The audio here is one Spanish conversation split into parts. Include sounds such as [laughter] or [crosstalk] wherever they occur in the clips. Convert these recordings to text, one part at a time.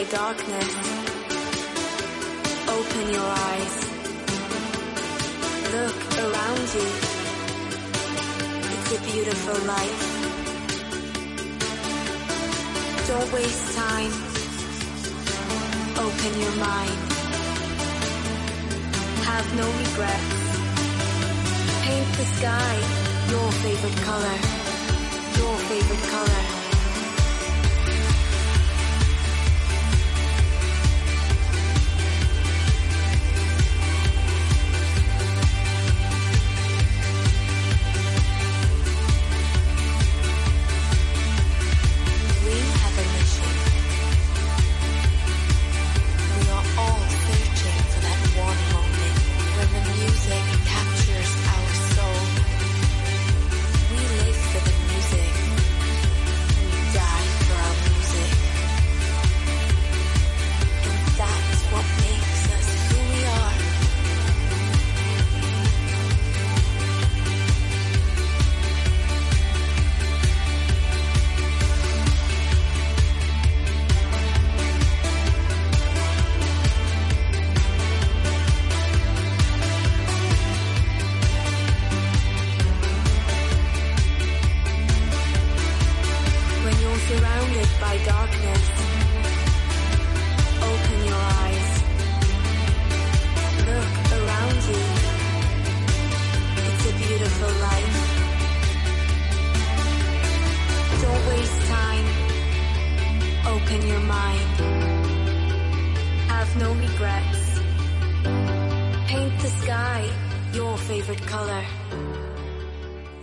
you're surrounded by darkness,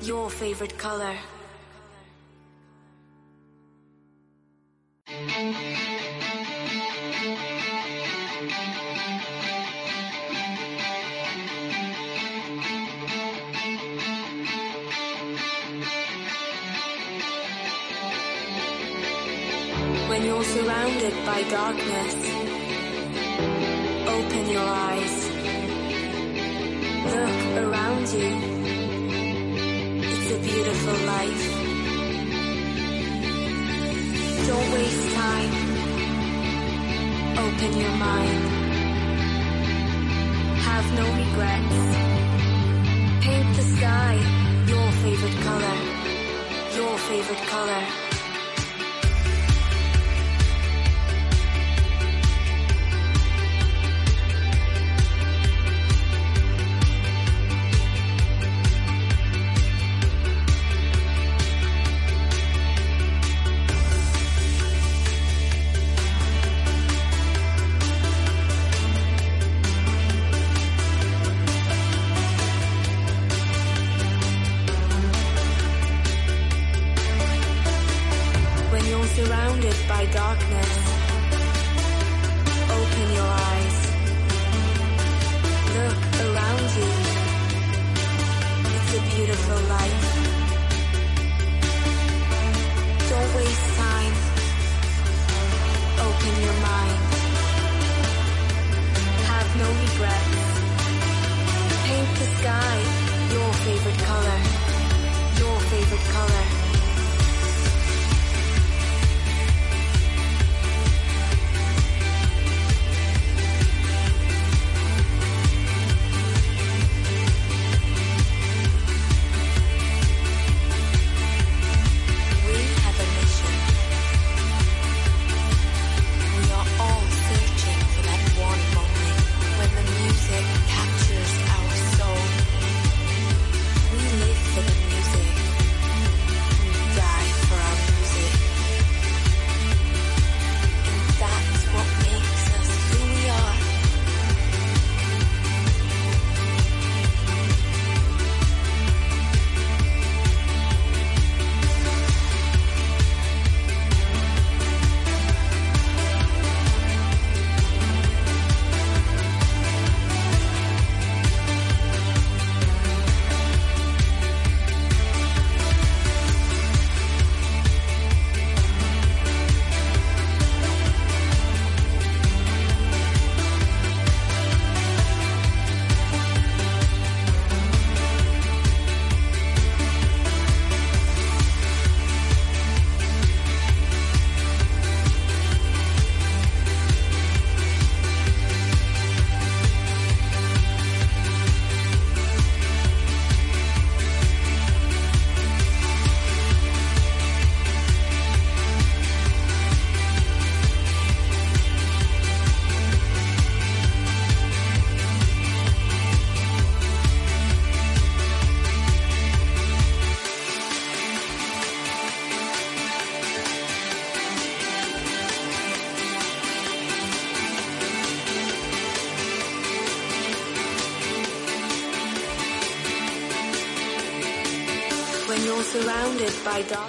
Your favorite color. Surrounded by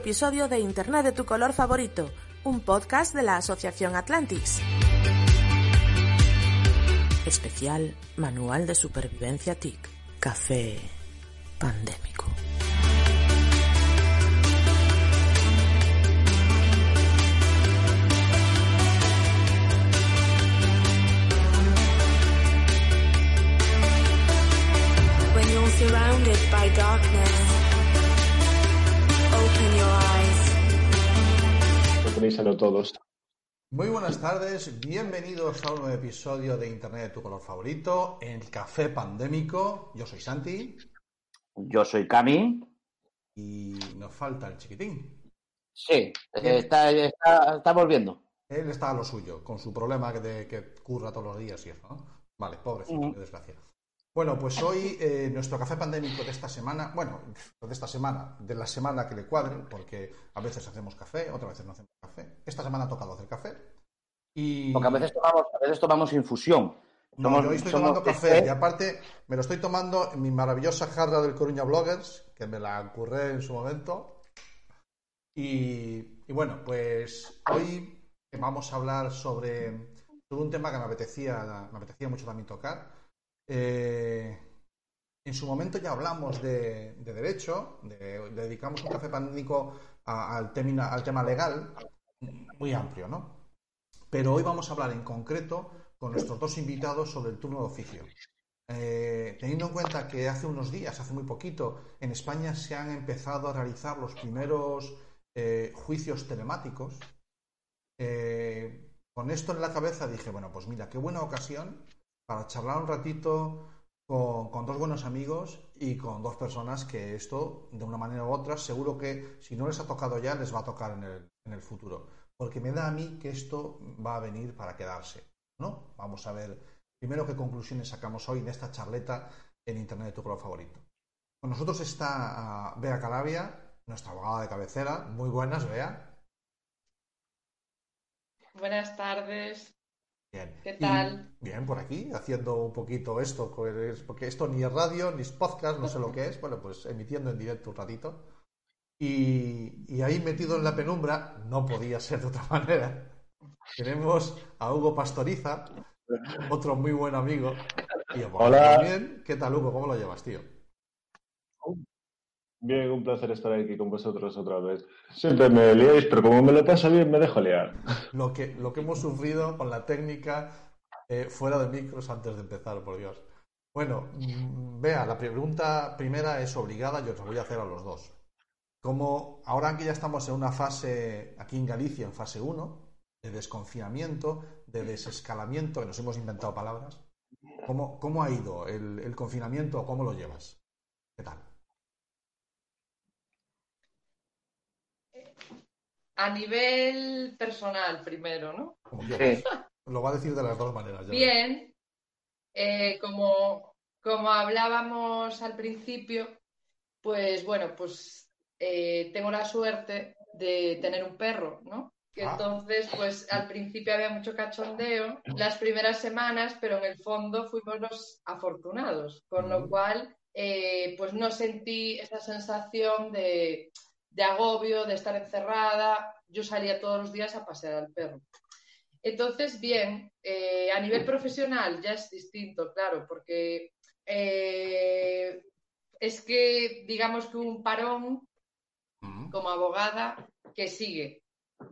episodio de Internet de tu color favorito, un podcast de la Asociación Atlantis. Especial Manual de Supervivencia TIC. Café pandémico. Todos. Muy buenas tardes, bienvenidos a un nuevo episodio de Internet de tu color favorito, el Café Pandémico. Yo soy Santi Yo soy Cami. y nos falta el chiquitín. Sí, eh, está, está, está volviendo. Él está a lo suyo, con su problema de que curra todos los días y eso, ¿no? Vale, pobrecito, Ujú. qué desgracia. Bueno, pues hoy eh, nuestro café pandémico de esta semana, bueno, de esta semana, de la semana que le cuadre, porque a veces hacemos café, otras veces no hacemos café. Esta semana ha tocado hacer café. Y... Porque a veces tomamos, a veces tomamos infusión. No, Somos- yo hoy estoy tomando café café. y aparte me lo estoy tomando en mi maravillosa jarra del Coruña Bloggers, que me la curré en su momento. Y, y bueno, pues hoy vamos a hablar sobre, sobre un tema que me apetecía, me apetecía mucho también tocar. Eh, en su momento ya hablamos de, de derecho, de- dedicamos un café pandémico al, tema, al tema legal, muy amplio, ¿no? Pero hoy vamos a hablar en concreto con nuestros dos invitados sobre el turno de oficio. Eh, teniendo en cuenta que hace unos días, hace muy poquito, en España se han empezado a realizar los primeros eh, juicios telemáticos, con esto en la cabeza dije, bueno, pues mira, qué buena ocasión para charlar un ratito con, dos buenos amigos y con dos personas que esto, de una manera u otra, seguro que si no les ha tocado ya, les va a tocar en el, en el futuro. Porque me da a mí que esto va a venir para quedarse. ¿no? Vamos a ver primero qué conclusiones sacamos hoy de esta charleta en Internet de tu color favorito. Con nosotros está ah, Bea Calabria, nuestra abogada de cabecera. Muy buenas, Bea. Buenas tardes. Bien. ¿Qué Y- tal? bien, por aquí, haciendo un poquito esto, pues, porque esto ni es radio, ni es podcast, no sé lo que es. Bueno, pues emitiendo en directo un ratito. Y, y ahí metido en la penumbra, no podía ser de otra [laughs] manera. Tenemos a Hugo Pastoriza, otro muy buen amigo. Y Hola. también. ¿Qué tal, Hugo? ¿Cómo lo llevas, tío? Bien, un placer estar aquí con vosotros otra vez. Siempre me liáis, pero como me lo pasa bien, me dejo liar. [laughs] Lo que, lo que hemos sufrido con la técnica eh, fuera de micros antes de empezar, por Dios. Bueno, mm, vea, la pregunta primera es obligada, yo os la voy a hacer a los dos. Como ahora que ya estamos en una fase, aquí en Galicia, en fase 1, de desconfinamiento, de desescalamiento, que nos hemos inventado palabras, ¿cómo, cómo ha ido el confinamiento o cómo lo llevas? ¿Qué tal? A nivel personal, primero, ¿no? Sí. Lo va a decir de las dos maneras. ya. Bien, eh, como, como hablábamos al principio, pues bueno, pues eh, tengo la suerte de tener un perro, ¿no? Que Ah. entonces, pues al principio había mucho cachondeo las primeras semanas, pero en el fondo fuimos los afortunados, con lo Ujú. cual, eh, pues no sentí esa sensación de, de agobio, de estar encerrada. Yo salía todos los días a pasear al perro. Entonces, bien, eh, a nivel profesional ya es distinto, claro, porque eh, es que digamos que un parón como abogada que sigue.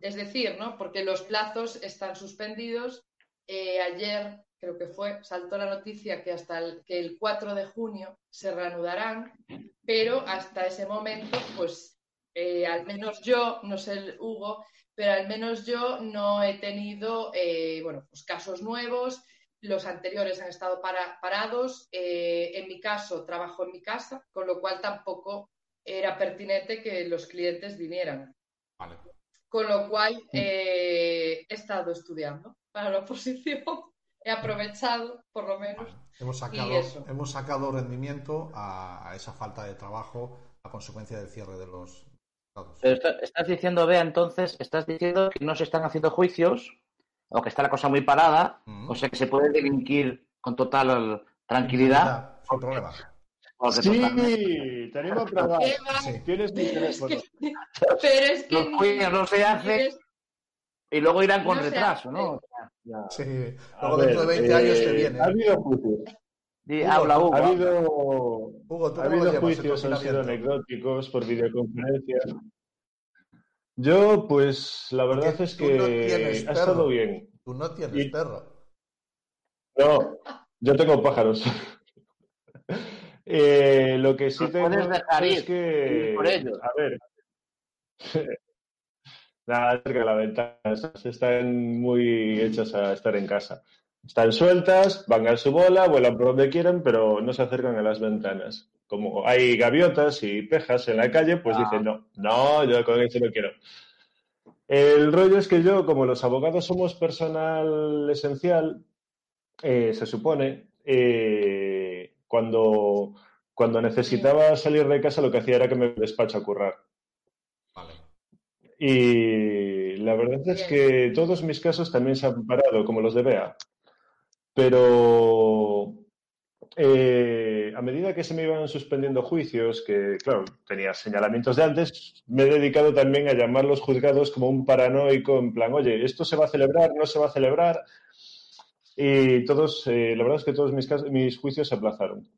Es decir, ¿no? Porque los plazos están suspendidos. Eh, ayer creo que fue, saltó la noticia que hasta el, que el 4 de junio se reanudarán, pero hasta ese momento, pues eh, al menos yo, no sé el Hugo, pero al menos yo no he tenido, eh, bueno, pues casos nuevos, los anteriores han estado para- parados, eh, en mi caso trabajo en mi casa, con lo cual tampoco era pertinente que los clientes vinieran. Vale. Con lo cual eh, he estado estudiando para la [laughs] oposición, he aprovechado por lo menos. Vale. Hemos sacado, eso. hemos sacado rendimiento a, a esa falta de trabajo a consecuencia del cierre de los. Pero está- estás diciendo, Bea, entonces, estás diciendo que no se están haciendo juicios o que está la cosa muy parada, Mm. o sea que se puede delinquir con total tranquilidad. Sin problema. Sí, totalmente- te animo a probar. ¿Qué va? Sí. Tienes mi Pero es teléfono. que, pero es que Los juicios no se hacen es- y luego irán con No se retraso. ¿no? O sea, ya. Sí. A Luego ver, dentro de 20 eh, años te viene. Ha habido juicios. Di, Hugo, habla, Hugo. Ha habido, Hugo, ¿tú ha cómo lo habido llevas el juicios, han sido anecdóticos por videoconferencia. Yo, pues, la verdad Porque es no que tienes ha estado bien. Tú no tienes Y- perro. No, yo tengo pájaros. [laughs] Eh, lo que sí tengo puedes dejar es ir, que, ir por ellos. a ver, [laughs] nada, cerca de la ventana, están muy hechas a estar en casa. Están sueltas, van a su bola, vuelan por donde quieran, pero no se acercan a las ventanas. Como hay gaviotas y pejas en la calle, pues Ah. dicen, no, no, yo con eso no quiero. El rollo es que yo, como los abogados somos personal esencial, eh, se supone, eh, cuando, cuando necesitaba salir de casa lo que hacía era que me despacho a currar. Vale. Y la verdad es Bien. que todos mis casos también se han parado, como los de Bea. Pero eh, a medida que se me iban suspendiendo juicios, que claro, tenía señalamientos de antes, me he dedicado también a llamar los juzgados como un paranoico, en plan, oye, ¿esto se va a celebrar? ¿No se va a celebrar? Y todos, eh, la verdad es que todos mis, mis juicios se aplazaron.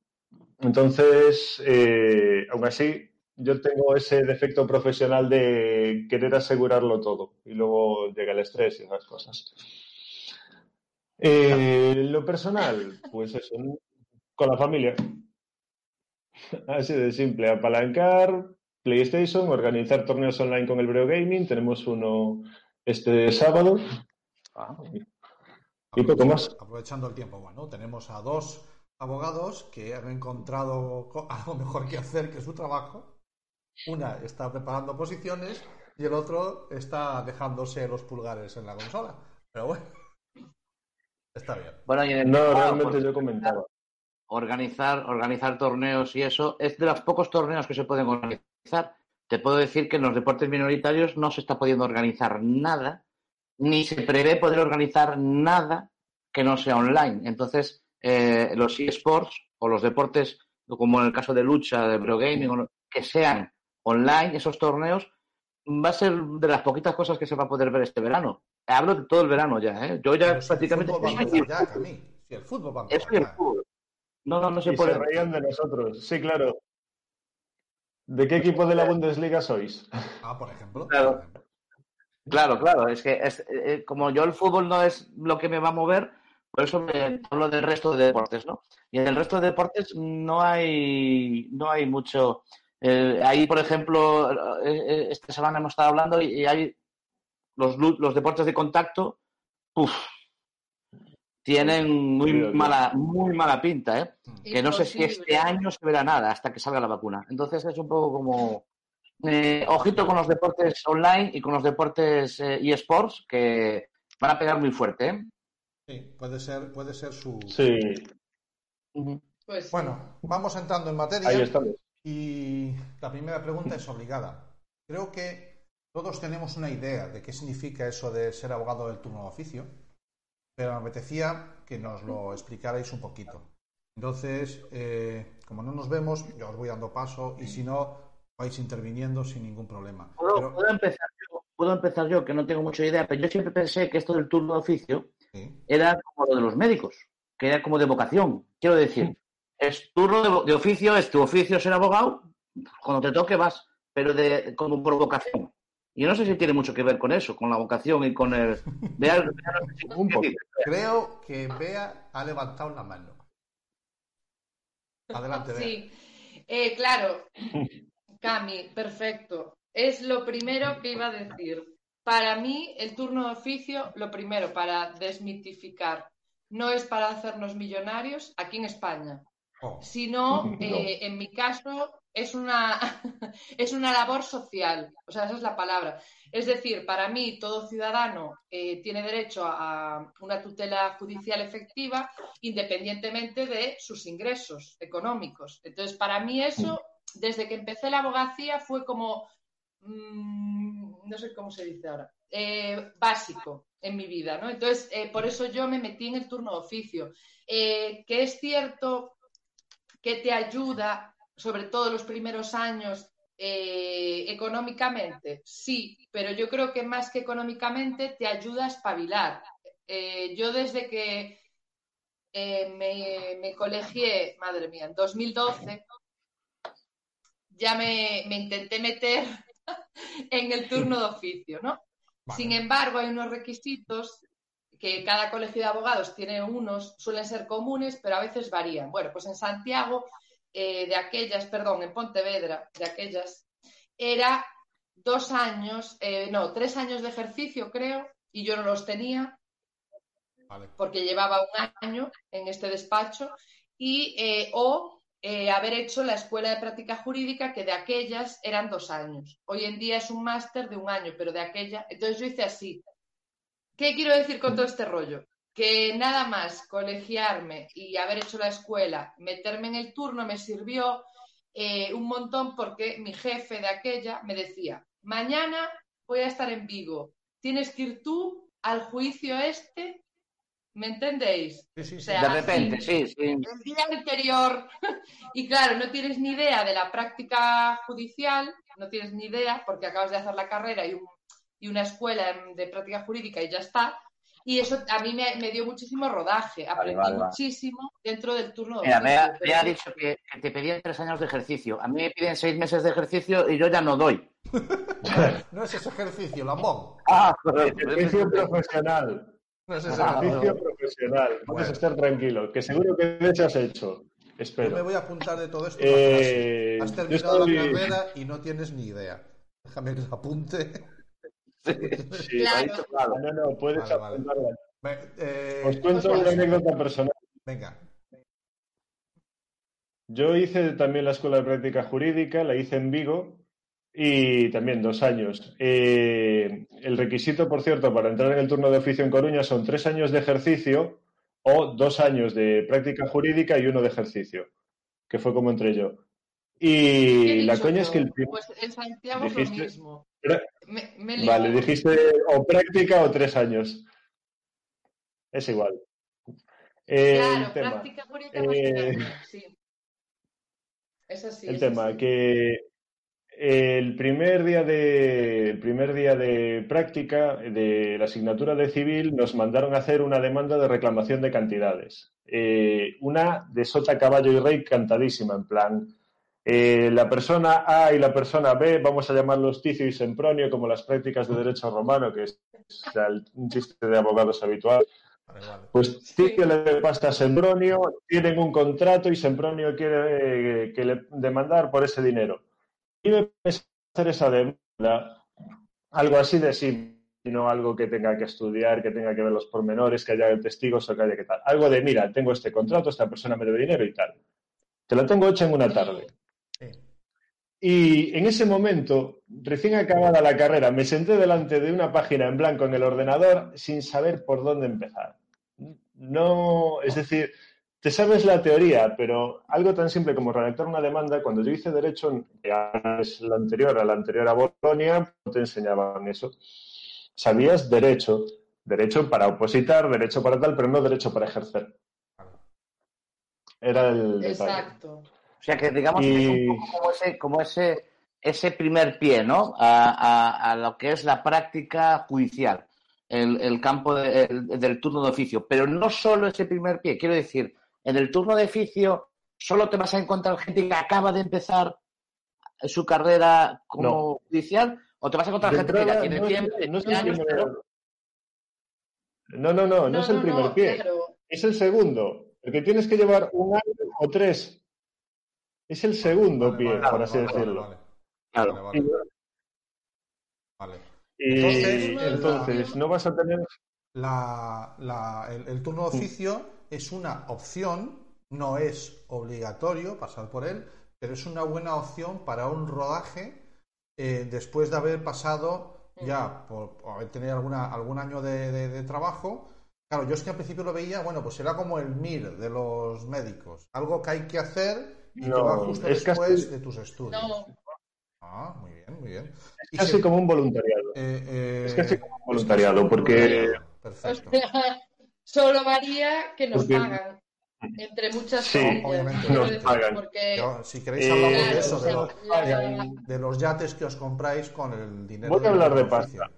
Entonces, eh, aún así, yo tengo ese defecto profesional de querer asegurarlo todo y luego llega el estrés y esas cosas. Eh, lo personal, pues eso, con la familia. Así de simple, apalancar PlayStation, organizar torneos online con el Breo Gaming. Tenemos uno este sábado Ah, y poco más. Aprovechando el tiempo, bueno, tenemos a dos abogados que han encontrado co- [laughs] algo mejor que hacer que su trabajo. Una está preparando posiciones y el otro está dejándose los pulgares en la consola. Pero bueno, está bien. Bueno, y en el No, realmente pues, yo comentaba. organizar, organizar torneos y eso, es de los pocos torneos que se pueden organizar. Te puedo decir que en los deportes minoritarios no se está pudiendo organizar nada, ni se prevé poder organizar nada que no sea online. Entonces, eh, los eSports o los deportes, como en el caso de lucha, de Pro Gaming, o no- que sean online, esos torneos, va a ser de las poquitas cosas que se va a poder ver este verano. Hablo de todo el verano ya, ¿eh? Yo ya prácticamente... Si el fútbol va a empezar el fútbol. No, no, no se Y puede. se reían de nosotros. Sí, claro. ¿De qué equipo de la Bundesliga sois? Ah, por ejemplo. Claro. Claro, claro, es que es, eh, como yo el fútbol no es lo que me va a mover, por eso me hablo del resto de deportes, ¿no? Y en el resto de deportes no hay, no hay mucho. eh, ahí, por ejemplo, eh, eh, esta semana hemos estado hablando y, y hay los, los deportes de contacto, uf, tienen muy mala, muy mala pinta, ¿eh? Que no sé si este año se verá nada hasta que salga la vacuna. Entonces es un poco como eh, ojito con los deportes online y con los deportes eh, eSports que van a pegar muy fuerte. ¿eh? Sí, puede ser, puede ser su. Sí. Pues sí. Bueno, vamos entrando en materia. ahí estamos. Y la primera pregunta es obligada. Creo que todos tenemos una idea de qué significa eso de ser abogado del turno de oficio, pero me apetecía que nos lo explicarais un poquito. Entonces, eh, como no nos vemos, yo os voy dando paso y si no, vais interviniendo sin ningún problema. ¿Puedo, Pero- puedo empezar yo, puedo empezar yo, que no tengo mucha idea, pero yo siempre pensé que esto del turno de oficio sí, era como lo de los médicos, que era como de vocación. Quiero decir, es turno de oficio, es tu oficio ser abogado, cuando te toque vas, pero de, como por vocación. Y yo no sé si tiene mucho que ver con eso, con la vocación y con el... Vea- vea los chicos Un poco. Creo que Bea ha levantado la mano. Adelante, Bea. Sí, Eh, claro, Cami, perfecto. Es lo primero que iba a decir. Para mí, el turno de oficio, lo primero, para desmitificar, no es para hacernos millonarios aquí en España, Oh, sino, [laughs] eh, en mi caso, es una, [laughs] es una labor social. O sea, esa es la palabra. Es decir, para mí, todo ciudadano eh, tiene derecho a una tutela judicial efectiva independientemente de sus ingresos económicos. Entonces, para mí eso, desde que empecé la abogacía, fue como, mm, no sé cómo se dice ahora, eh, básico en mi vida, ¿no? Entonces, eh, por eso yo me metí en el turno de oficio. Que es cierto que te ayuda, sobre todo los primeros años, eh, económicamente, sí, pero yo creo que más que económicamente te ayuda a espabilar. Eh, yo desde que eh, me, me colegié, madre mía, en 2012, ya me, me intenté meter [laughs] en el turno de oficio, ¿no? vale. Sin embargo, hay unos requisitos que cada colegio de abogados tiene unos, suelen ser comunes, pero a veces varían. Bueno, pues en Santiago, eh, de aquellas, perdón, en Pontevedra, de aquellas, era dos años, eh, no, tres años de ejercicio, creo, y yo no los tenía Vale. porque llevaba un año en este despacho, y eh, o haber hecho la escuela de práctica jurídica, que de aquellas eran dos años. Hoy en día es un máster de un año, pero de aquella. Entonces yo hice así. ¿Qué quiero decir con todo este rollo? Que nada más colegiarme y haber hecho la escuela, meterme en el turno me sirvió eh, un montón porque mi jefe de aquella me decía, mañana voy a estar en Vigo, tienes que ir tú al juicio este, ¿me entendéis? Sí, sí, sí. O sea, De repente, sí, sí. el día anterior. [laughs] Y claro, no tienes ni idea de la práctica judicial, no tienes ni idea porque acabas de hacer la carrera y, un- y una escuela de práctica jurídica y ya está. Y eso a mí me, me dio muchísimo rodaje, aprendí vale, vale. muchísimo dentro del turno de Mira, me ha, me ha dicho que, que te pedían tres años de ejercicio. A mí me piden seis meses de ejercicio y yo ya no doy. [laughs] No es ese ejercicio, lambón. Ah, Ejercicio profesional. No es ese Ah, ejercicio. Profesional. Puedes Bueno. estar tranquilo, que seguro que de hecho has hecho. Yo me Espero. voy a apuntar de todo esto. Eh, Has terminado estoy- la carrera y no tienes ni idea. Déjame que lo apunte. Sí, Claro. ha dicho claro. No, no, puedes Vale, apuntarla. Eh, Os cuento una anécdota personal. Venga. Yo hice también la escuela de práctica jurídica, la hice en Vigo y también dos años. Eh, el requisito, por cierto, para entrar en el turno de oficio en Coruña son tres años de ejercicio o dos años de práctica jurídica y uno de ejercicio, que fue como entré yo. ¿Qué he Y la coña yo? es que el primer... Pues en Santiago es lo Dijiste- mismo. Me, me lío. Vale, dijiste o práctica o tres años. Es igual. Eh, Claro, el tema. práctica que Eh, sí. Es así. el es tema, así. que el primer día de el primer día de práctica de la asignatura de civil nos mandaron a hacer una demanda de reclamación de cantidades. Eh, una de sota, caballo y rey cantadísima, en plan. Eh, la persona A y la persona B, vamos a llamarlos Ticio y Sempronio, como las prácticas de derecho romano, que es un chiste de abogados habitual. Vale, vale. Pues Ticio le pasa a Sempronio, tienen un contrato y Sempronio quiere eh, que le demandar por ese dinero. Y me hacer esa demanda, algo así de sí, no algo que tenga que estudiar, que tenga que ver los pormenores, que haya testigos o que haya que tal. Algo de, mira, tengo este contrato, esta persona me debe dinero y tal. Te lo tengo hecho en una tarde. Y en ese momento, recién acabada la carrera, me senté delante de una página en blanco en el ordenador sin saber por dónde empezar. No, es decir, te sabes la teoría, pero algo tan simple como redactar una demanda, cuando yo hice derecho, es la anterior a la anterior a Bolonia, no te enseñaban eso. Sabías derecho, derecho para opositar, derecho para tal, pero no derecho para ejercer. Era el detalle. O sea que digamos Y- que es un poco como ese, como ese, ese primer pie, ¿no? A, a- a lo que es la práctica judicial, el, el campo de- el- del turno de oficio. Pero no solo ese primer pie, quiero decir, en el turno de oficio solo te vas a encontrar gente que acaba de empezar su carrera como No. judicial O te vas a encontrar De gente que ya tiene no tiempo, no es años, primer- pero- No, no, no, no, es el primer pie. claro. Es el segundo. El que tienes que llevar un año o tres. Es el segundo Vale, pie, vale, por así decirlo. vale. Claro. Vale, vale. Vale. Y Entonces, entonces, no vas a tener. La- la- el, el turno de oficio es una opción, no es obligatorio pasar por él, pero es una buena opción para un rodaje eh, después de haber pasado ya por, por haber tenido alguna, algún año de, de- de trabajo. Claro, yo es que al principio lo veía, bueno, pues era como el MIR de los médicos, algo que hay que hacer y No, justo es después casi- de tus estudios. No, Ah, muy bien, muy bien. Es casi se- como un voluntariado. eh, eh, es casi como un voluntariado, porque- voluntariado. o Perfecto. sea, solo varía que nos Porque- pagan. Entre muchas Sí, obviamente, nos pagan. Porque, Yo, si queréis Eh, hablamos claro, de eso, de, los, de los yates que os compráis con el dinero. Voy a hablar de oficio. pasta.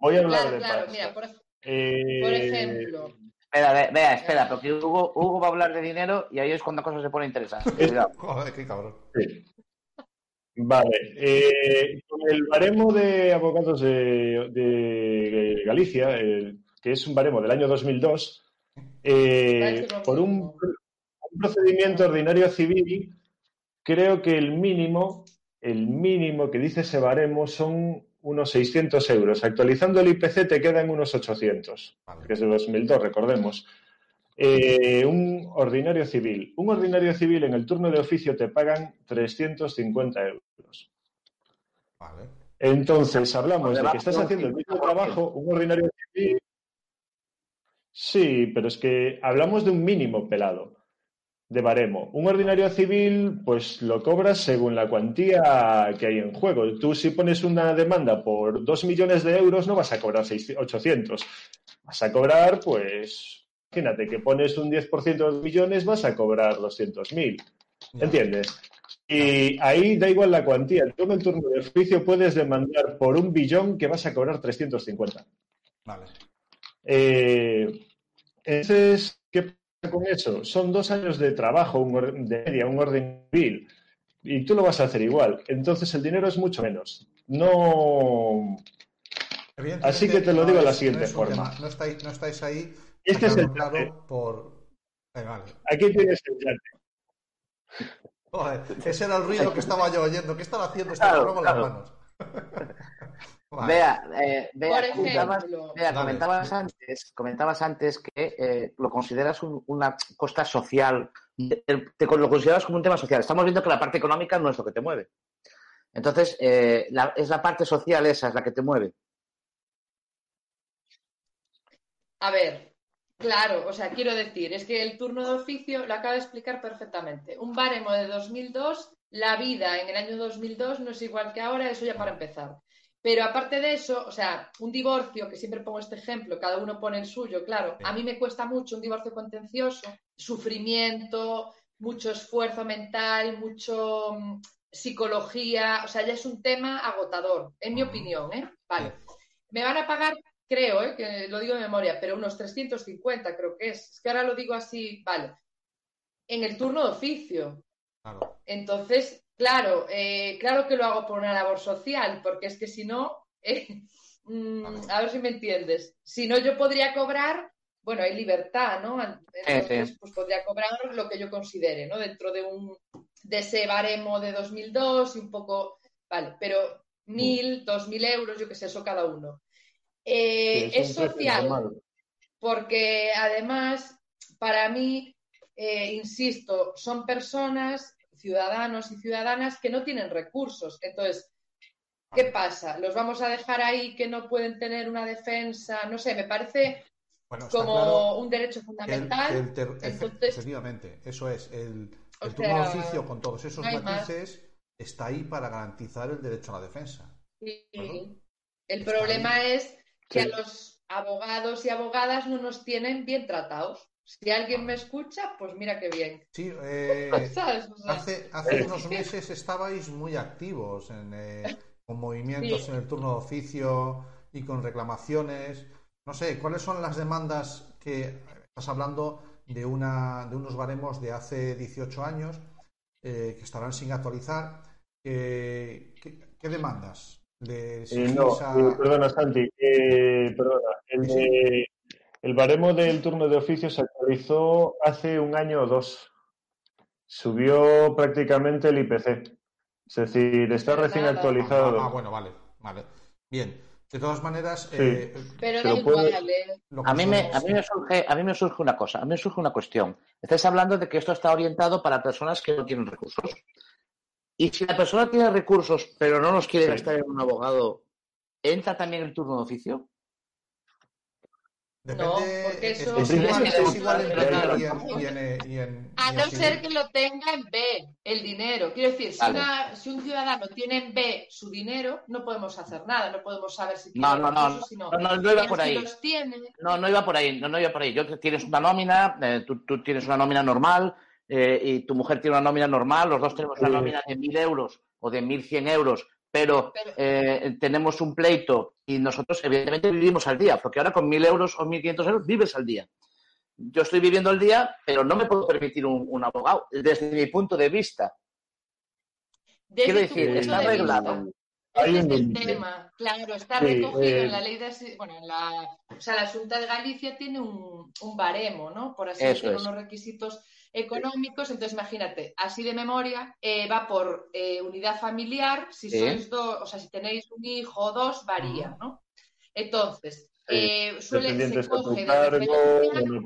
Voy a hablar claro, de claro, pasta. mira, por, Eh, por ejemplo, Espera, ve- vea, espera, porque Hugo, Hugo va a hablar de dinero y ahí es cuando la cosa se pone interesante. Cuidado. Joder, qué cabrón. sí. Vale. eh, con el baremo de abogados de, de Galicia, eh, que es un baremo del año 2002, eh, por un, un procedimiento ordinario civil, creo que el mínimo, el mínimo que dice ese baremo son unos 600 euros. Actualizando el IPC te quedan unos 800, Vale. que es de 2002, recordemos. Eh, un ordinario civil. Un ordinario civil en el turno de oficio te pagan 350 euros. Vale. Entonces, hablamos de que estás haciendo el mismo 50%. trabajo, un ordinario civil. Sí, pero es que hablamos de un mínimo pelado de baremo. Un ordinario civil, pues lo cobras según la cuantía que hay en juego. Tú, si pones una demanda por 2 millones de euros, no vas a cobrar 600 800. Vas a cobrar, pues, imagínate que pones un 10% de los millones, vas a cobrar 200.000. Ya. ¿Entiendes? Y ahí da igual la cuantía. Tú en el turno de oficio puedes demandar por un billón que vas a cobrar 350. Vale. Eh, entonces, ¿qué pasa con eso? Son dos años de trabajo, un de media, un orden civil, y tú lo vas a hacer igual. Entonces, el dinero es mucho menos. No. Así que te lo no digo de la es- siguiente no es un forma. No estáis, no estáis ahí. Este es el claro por. Eh, vale. Aquí tienes el yate. Joder, ese era el ruido que estaba yo oyendo. ¿Qué estaba haciendo este Claro, cabrón con las claro. manos? [laughs] Vea, eh, comentabas, antes, comentabas antes que eh, lo consideras un- una costa social, te, te- lo consideras como un tema social. Estamos viendo que la parte económica no es lo que te mueve. Entonces, eh, la- es la parte social esa, es la que te mueve. A ver, claro, o sea, quiero decir, es que el turno de oficio lo acaba de explicar perfectamente. Un baremo de 2002, la vida en el año 2002 no es igual que ahora, eso ya para empezar. Pero aparte de eso, o sea, un divorcio, que siempre pongo este ejemplo, cada uno pone el suyo, claro, a mí me cuesta mucho un divorcio contencioso, sufrimiento, mucho esfuerzo mental, mucho mm, psicología, o sea, ya es un tema agotador, en mi opinión, ¿eh? Vale. Me van a pagar creo, ¿eh? que lo digo de memoria, pero unos 350 creo que es. Es que ahora lo digo así, vale. En el turno de oficio. Claro. Entonces, claro, eh, claro que lo hago por una labor social, porque es que si no, eh, mm, a ver si me entiendes. Si no, yo podría cobrar, bueno, hay libertad, ¿no? Entonces, sí. pues podría cobrar lo que yo considere, ¿no? Dentro de un de ese baremo de 2002 y un poco, vale, pero mil, dos mil euros, yo qué sé, eso cada uno. Eh, Sí, es social, porque además, para mí, eh, insisto, son personas, ciudadanos y ciudadanas que no tienen recursos. Entonces, ¿qué pasa? ¿Los vamos a dejar ahí que no pueden tener una defensa? No sé, me parece Bueno, como claro un derecho el- fundamental. el entonces- efectivamente, eso es. El, el turno de sea, oficio con todos esos no hay más. matices está ahí para garantizar el derecho a la defensa. Sí. El Está problema ahí. es que Sí. a los abogados y abogadas no nos tienen bien tratados. Si alguien me escucha, pues mira qué bien. Sí, [laughs] eh, ¿Sabes? O sea, hace, hace unos meses estabais muy activos en, eh, con movimientos Sí. en el turno de oficio y con reclamaciones. No sé, ¿cuáles son las demandas que estás hablando de, una, de unos baremos de hace 18 años eh, que estarán sin actualizar? Eh, ¿qué, ¿qué demandas? ¿Le Eh, no, a- eh, perdona, Santi. eh, perdona. El, Sí, de- el baremo del turno de oficio se actualizó hace un año o dos. Subió prácticamente el IPC. Es decir, está recién actualizado. Ah, bueno, vale, vale. Bien. De todas maneras, Sí. eh, Pero puedo- igual, ¿eh? A mí, me, somos- a, mí me surge, a mí me surge una cosa, a mí me surge una cuestión. Estáis hablando de que esto está orientado para personas que no tienen recursos. Y si la persona tiene recursos, pero no los quiere Sí. gastar en un abogado, ¿entra también el turno de oficio? Depende, No, porque es, eso- es igual, es en Claro. penal y en, y en, y en- A y no ser que lo tenga en B, el dinero. Quiero decir, si, Vale. una- si un ciudadano tiene en B su dinero, no podemos hacer nada, no podemos saber si tiene No, no, no, recursos, sino no, no, no iba por si ahí. los tiene, No, no iba por ahí, no, no iba por ahí. Yo tienes una nómina, eh, tú, tú tienes una nómina normal eh, y tu mujer tiene una nómina normal, los dos tenemos una Sí. nómina de 1.000 euros o de 1.100 euros, pero Pero- eh, tenemos un pleito y nosotros evidentemente vivimos al día, porque ahora con 1.000 euros o 1.500 euros vives al día. Yo estoy viviendo el día, pero no me puedo permitir un, un abogado, desde mi punto de vista. desde Quiero decir, está de arreglado. vista, ese es el tema, claro, está Sí, recogido eh, en la ley de, bueno, en la, o sea, la Junta de Galicia tiene un, un baremo, ¿no? Por así decirlo, unos requisitos económicos, entonces imagínate, así de memoria, eh, va por eh, unidad familiar, si sois dos, o sea, si tenéis un hijo o dos, varía, ¿no? Entonces, eh, suele, se coge cargo,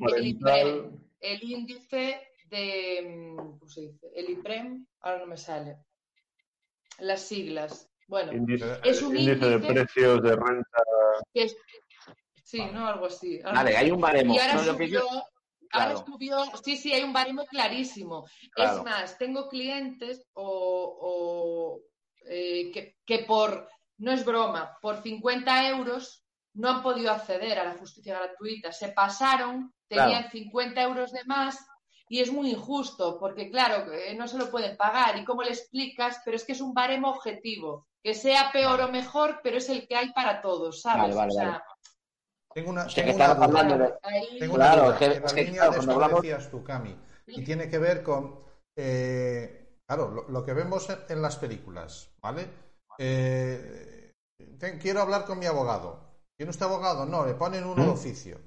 el. IPREM, el índice de, mm, ¿cómo se dice? El IPREM, ahora no me sale. Las siglas. Bueno, Índice, Es un índice de precios de renta. que es- sí, ¿no? Algo así. algo Vale, así. hay un baremo. Y ahora No, lo que subió, ahora subió, sí, sí, hay un baremo clarísimo. Claro. Es más, tengo clientes o, o, eh, que, que por, no es broma, por 50 euros no han podido acceder a la justicia gratuita. Se pasaron, tenían Claro. 50 euros de más y es muy injusto porque, claro, no se lo pueden pagar. ¿Y cómo le explicas? Pero es que es un baremo objetivo. Que sea peor o mejor, pero es el que hay para todos, ¿sabes? Vale, vale, o sea, vale. Tengo una, tengo que una duda. ahí- Tengo una Claro, duda. es que- en la que, línea claro, de esto que hablamos- decías tú, Cami, y tiene que ver con, eh, claro, lo, lo que vemos en, en las películas, ¿vale? Eh, te- quiero hablar con mi abogado. ¿Tiene usted abogado? No, le ponen uno de oficio.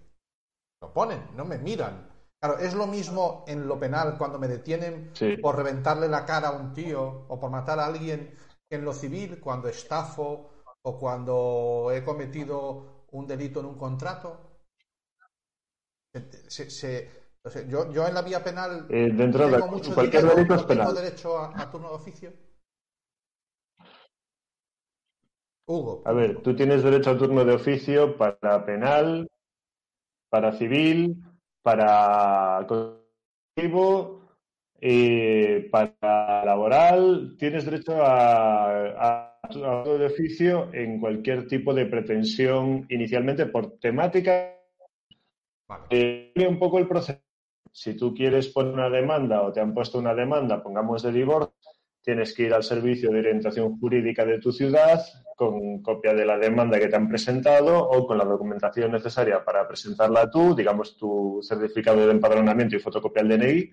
Lo ponen, no me miran. Claro, es lo mismo en lo penal cuando me detienen Sí. por reventarle la cara a un tío o por matar a alguien en lo civil cuando estafo o cuando he cometido un delito en un contrato. Se- se- se- o sea, yo, yo en la vía penal Eh, de entrada, tengo mucho cualquier dinero, delito es ¿no tengo penal. derecho a, a turno de oficio. Hugo. A ver, tú tienes derecho a turno de oficio para penal, para civil, para colectivo, eh, para laboral. Tienes derecho a, a turno de oficio en cualquier tipo de pretensión, inicialmente por temática. Vale. Eh, un poco el proceso. Si tú quieres poner una demanda o te han puesto una demanda, pongamos de divorcio, tienes que ir al servicio de orientación jurídica de tu ciudad con copia de la demanda que te han presentado o con la documentación necesaria para presentarla tú, digamos tu certificado de empadronamiento y fotocopia del DNI,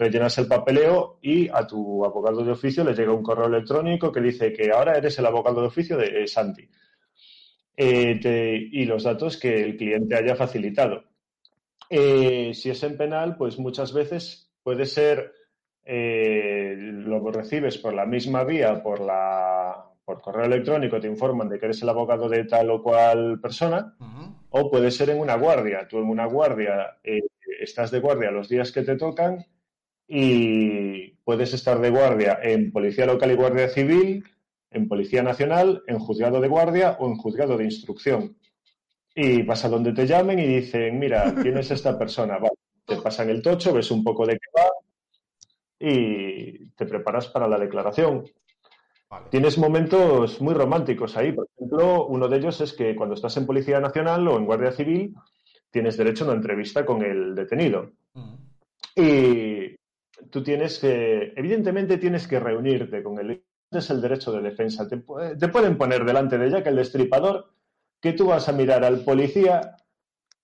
rellenas el papeleo y a tu abogado de oficio le llega un correo electrónico que dice que ahora eres el abogado de oficio de eh, Santi Eh, te- y los datos que el cliente haya facilitado. Eh, si es en penal, pues muchas veces puede ser lo recibes por la misma vía, por la por correo electrónico, te informan de que eres el abogado de tal o cual persona, o puede ser en una guardia. Tú en una guardia estás de guardia los días que te tocan y puedes estar de guardia en Policía Local y Guardia Civil, en Policía Nacional, en Juzgado de Guardia o en Juzgado de Instrucción. Y vas a donde te llamen y dicen, mira, [laughs] ¿quién es esta persona? Vale, te pasan el tocho, ves un poco de qué va y te preparas para la declaración. Vale. Tienes momentos muy románticos ahí. Por ejemplo, uno de ellos es que cuando estás en Policía Nacional o en Guardia Civil, tienes derecho a una entrevista con el detenido. Y tú tienes que, evidentemente tienes que reunirte con él. Es el derecho de defensa. Te pueden poner delante de Jack el destripador que tú vas a mirar al policía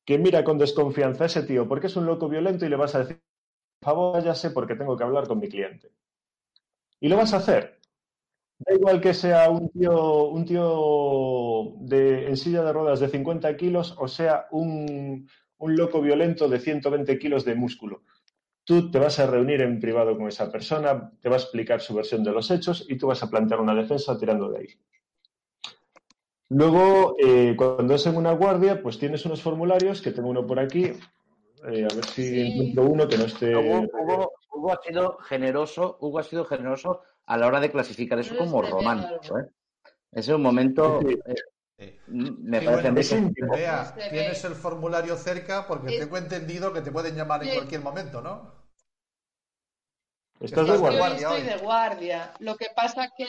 que mira con desconfianza a ese tío porque es un loco violento y le vas a decir, por favor, váyase porque tengo que hablar con mi cliente. Y lo vas a hacer. Da igual que sea un tío, un tío de, en silla de ruedas de 50 kilos o sea un, un loco violento de 120 kilos de músculo. Tú te vas a reunir en privado con esa persona, te va a explicar su versión de los hechos y tú vas a plantear una defensa tirando de ahí. Luego, eh, cuando es en una guardia, pues tienes unos formularios, que tengo uno por aquí, eh, a ver si Sí. encuentro uno que no esté... Hugo, Hugo- Hugo ha sido generoso, Hugo ha sido generoso a la hora de clasificar eso como romántico. ¿eh? Ese es un momento, Sí. Eh, Sí. me Sí, parece bueno, que- ve. tienes el formulario cerca porque Es- tengo entendido que te pueden llamar en Sí. cualquier momento, ¿no? ¿Estás de guardia? estoy hoy. de guardia. Lo que pasa que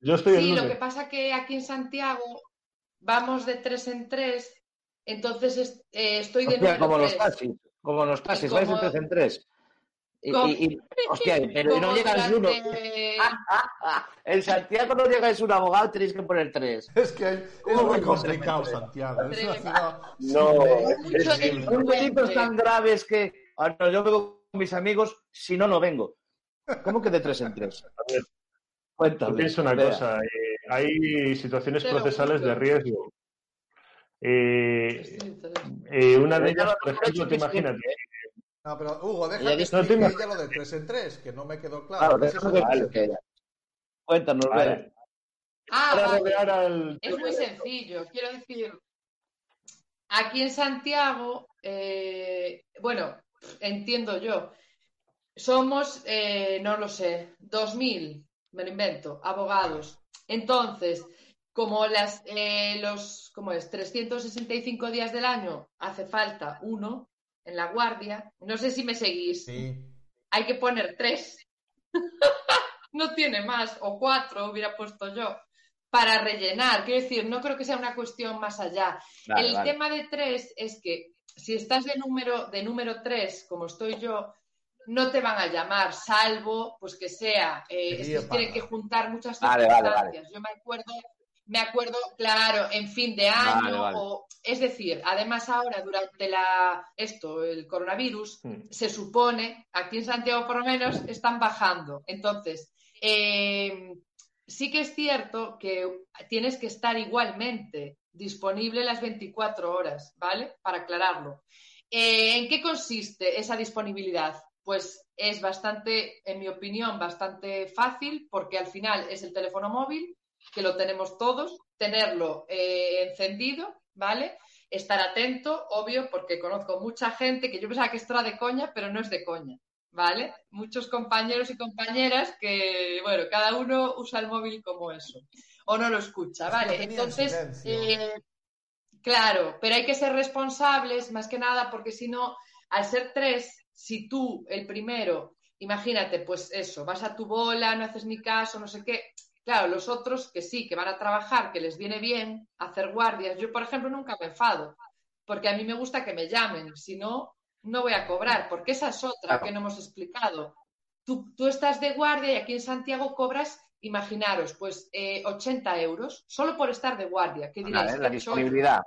Yo estoy sí, lo que pasa que aquí en Santiago vamos de tres en tres, entonces es- eh, estoy de Hostia, número como los taxis, como los taxis, Y vais de como- tres en tres. Y, Como- y- y- [laughs] hostia, pero no llegáis uno. [laughs] En Santiago no llegáis un abogado, tenéis que poner tres. Es que es ¿Cómo muy complicado? Santiago. Es una Tres. ciudad No, es- Son delitos tan graves que ah, no, yo vengo con mis amigos, si no, no vengo. ¿Cómo que de tres en tres? Yo Cuéntame. pienso una Vea. cosa, eh, hay situaciones procesales de riesgo. Eh, eh, una de ellas, por ejemplo, te imagínate, No, pero Hugo, deja Ya que no explique ella lo de tres en tres, que no me quedó claro. Claro, ¿Qué es que- tres? que- Cuéntanos, vale, Ah, para vale. rodear al... Es muy sencillo, quiero decir, aquí en Santiago, eh, bueno, entiendo yo, somos, eh, no lo sé, 2.000, me lo invento, abogados. Entonces, como las, eh, los, ¿cómo es? 365 días del año hace falta uno en la guardia, no sé si me seguís, Sí. hay que poner tres. [laughs] no tiene más, o cuatro hubiera puesto yo, para rellenar. Quiero decir, no creo que sea una cuestión más allá. Vale, el vale. tema de tres es que si estás de número, de número tres, como estoy yo, no te van a llamar, salvo pues que sea, eh, es que tienen para- que juntar muchas vale, circunstancias. Yo me acuerdo, me acuerdo, claro, en fin de año, Vale, vale. o es decir, además ahora durante la esto, el coronavirus, Hmm. se supone, aquí en Santiago por lo menos, están bajando. Entonces, eh, sí que es cierto que tienes que estar igualmente disponible las 24 horas, ¿vale? Para aclararlo. Eh, ¿En qué consiste esa disponibilidad? Pues es bastante, en mi opinión, bastante fácil porque al final es el teléfono móvil, que lo tenemos todos, tenerlo eh, encendido, ¿vale? Estar atento, obvio, porque conozco mucha gente que yo pensaba que esto era de coña, pero no es de coña, ¿vale? Muchos compañeros y compañeras que, bueno, cada uno usa el móvil como eso, o no lo escucha, ¿vale? Entonces, eh, claro, pero hay que ser responsables, más que nada, porque si no, al ser tres, si tú, el primero, imagínate, pues eso, vas a tu bola, no haces ni caso, no sé qué. Claro, los otros que sí, que van a trabajar, que les viene bien hacer guardias. Yo, por ejemplo, nunca me enfado, porque a mí me gusta que me llamen, si no, no voy a cobrar, porque esa es otra Claro. que no hemos explicado. Tú, tú estás de guardia y aquí en Santiago cobras, imaginaros, pues eh, 80 euros, solo por estar de guardia. ¿Qué diréis? La disponibilidad.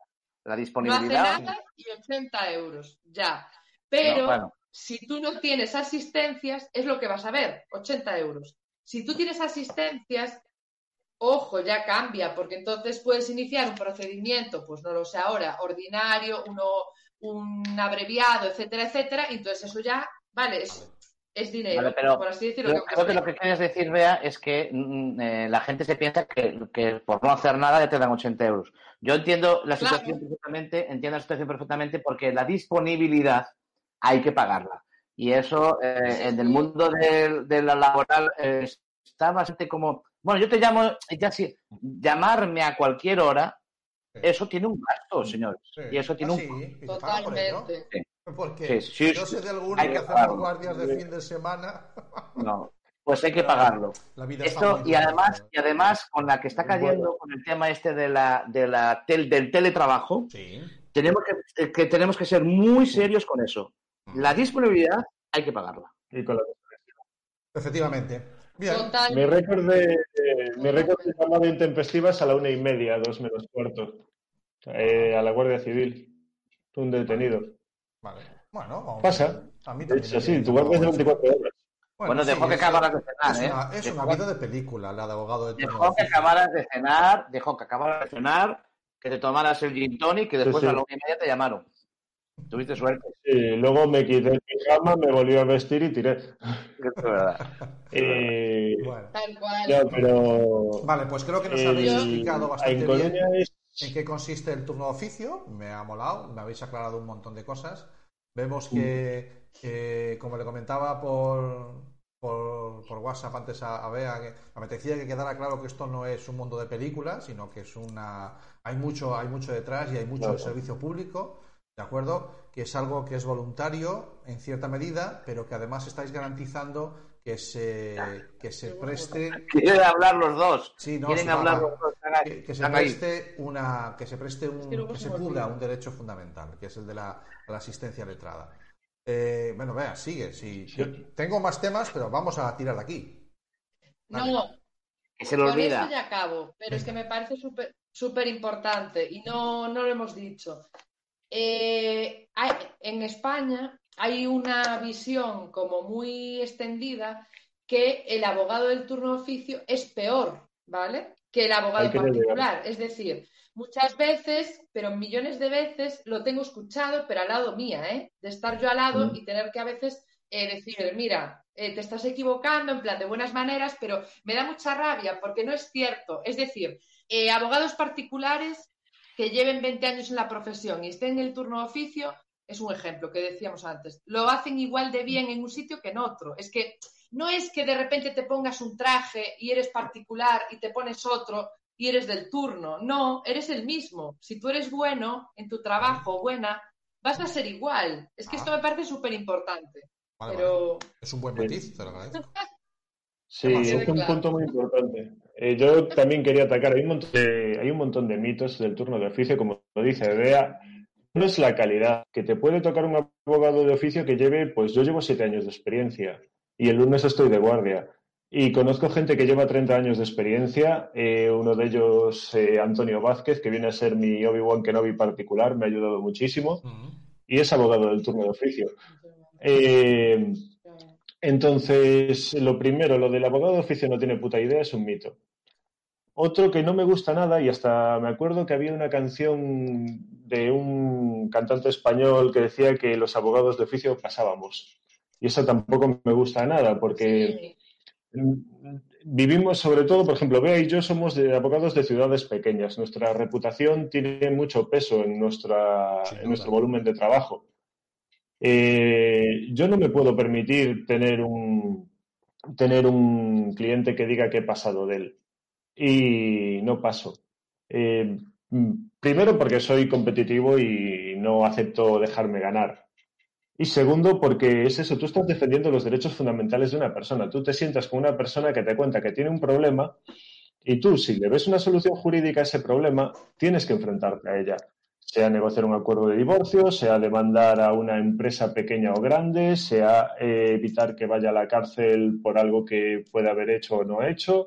La No hace disponibilidad. nada y 80 euros, ya. Pero No, bueno. si tú no tienes asistencias, es lo que vas a ver, 80 euros. Si tú tienes asistencias, ojo, ya cambia, porque entonces puedes iniciar un procedimiento, pues no lo sé ahora, ordinario, uno, un abreviado, etcétera, etcétera, y entonces eso ya, vale, es, es dinero, Vale, pero por así decirlo. Yo creo que lo que quieres decir, Bea, es que mm, eh, la gente se piensa que, que por no hacer nada ya te dan 80 euros. Yo entiendo la Claro. situación perfectamente, entiendo la situación perfectamente porque la disponibilidad hay que pagarla. Y eso eh, Sí, en el mundo de, de la laboral eh, está bastante como, bueno, yo te llamo, ya sí, llamarme a cualquier hora, Sí. eso tiene un gasto, señores. Sí. Y eso tiene Ah, un... sí, por. Totalmente. Porque Sí, sí, yo sí. sé de algunos Hay que hacemos guardias de fin de semana. [laughs] No, pues hay que pagarlo. La vida Esto, y además, y además, con la que está cayendo, con el tema este de la, de la tel- del teletrabajo, Sí. tenemos que, que tenemos que ser muy serios con eso. La disponibilidad hay que pagarla. Y con la- Efectivamente. Bien. Total. Mi récord de, eh, mi récord de llamada intempestiva es a la una y media, dos menos cuarto, eh, a la Guardia Civil. Un detenido. Vale. Bueno, vamos Pasa. A mí De también hecho, me sí, viene tu guardia es de todo. 24 horas. Bueno, dejó que acabaras de cenar, es ¿eh? Una, es Dejó- una vida de película, la de abogado de turno Dejó que acabaras de cenar, dejó que acabaras de cenar, que te tomaras el gin tonic, que después Sí, sí. a la una y media te llamaron. Tuviste suerte. Sí, luego me quité el pijama, me volví a vestir y tiré. Eso es verdad. [laughs] Eh, Bueno. Tal cual. ya, pero Vale, pues creo que nos el- habéis explicado bastante en bien es en qué consiste el turno de oficio. Me ha molado, me habéis aclarado un montón de cosas. Vemos que, que, como le comentaba por, por, por WhatsApp antes a, a Bea, que me apetecía que quedara claro que esto no es un mundo de películas, sino que es una. Hay mucho, hay mucho detrás y hay mucho Claro. de servicio público, ¿de acuerdo? Que es algo que es voluntario en cierta medida, pero que además estáis garantizando que se, que se preste [laughs] Quieren hablar los dos. Sí, no, Quieren hablar los dos. Que, que se preste una que se preste un que se cubra un derecho fundamental que es el de la, la asistencia letrada Eh, bueno vea sigue sí Sí. tengo más temas pero vamos a tirar de aquí No, Que se Con olvida. eso ya acabo, pero es que me parece súper súper importante y no, no lo hemos dicho. Eh, hay- en España hay una visión como muy extendida que el abogado del turno de oficio es peor, ¿vale? Que el abogado particular. Es decir, muchas veces, pero millones de veces, lo tengo escuchado, pero al lado mía, ¿eh? De estar yo al lado Mm. y tener que a veces eh, decir, mira, eh, te estás equivocando en plan de buenas maneras, pero me da mucha rabia porque no es cierto. Es decir, eh, abogados particulares que lleven 20 años en la profesión y estén en el turno de oficio, es un ejemplo que decíamos antes, lo hacen igual de bien en un sitio que en otro. Es que no es que de repente te pongas un traje y eres particular y te pones otro y eres del turno. No, eres el mismo. Si tú eres bueno en tu trabajo, buena, vas a ser igual. Es que esto Ah. me parece súper importante. Vale, Pero vale. es un buen matiz te lo agradezco Sí, es un claro. punto muy importante. Eh, yo también quería atacar, hay un, montón de, hay un montón de mitos del turno de oficio, como lo dice Bea. No es la calidad, que te puede tocar un abogado de oficio que lleve, pues yo llevo siete años de experiencia y el lunes estoy de guardia. Y conozco gente que lleva 30 años de experiencia, eh, uno de ellos, eh, Antonio Vázquez, que viene a ser mi Obi-Wan Kenobi particular, me ha ayudado muchísimo, Ujú. y es abogado del turno de oficio. Eh, entonces, lo primero, lo del abogado de oficio no tiene puta idea, es un mito. Otro que no me gusta nada, y hasta me acuerdo que había una canción de un cantante español que decía que los abogados de oficio pasábamos. Y eso tampoco me gusta nada, porque Sí. vivimos sobre todo, por ejemplo, Bea y yo somos de abogados de ciudades pequeñas. Nuestra reputación tiene mucho peso en, nuestra, en nuestro volumen de trabajo. Eh, yo no me puedo permitir tener un, cliente que diga que he pasado de él. Y no paso. Eh, mm, primero porque soy competitivo y no acepto dejarme ganar. Y segundo, porque es eso, tú estás defendiendo los derechos fundamentales de una persona. Tú te sientas con una persona que te cuenta que tiene un problema y tú, si le ves una solución jurídica a ese problema, tienes que enfrentarte a ella. Sea negociar un acuerdo de divorcio, sea demandar a una empresa pequeña o grande, sea eh, evitar que vaya a la cárcel por algo que puede haber hecho o no hecho,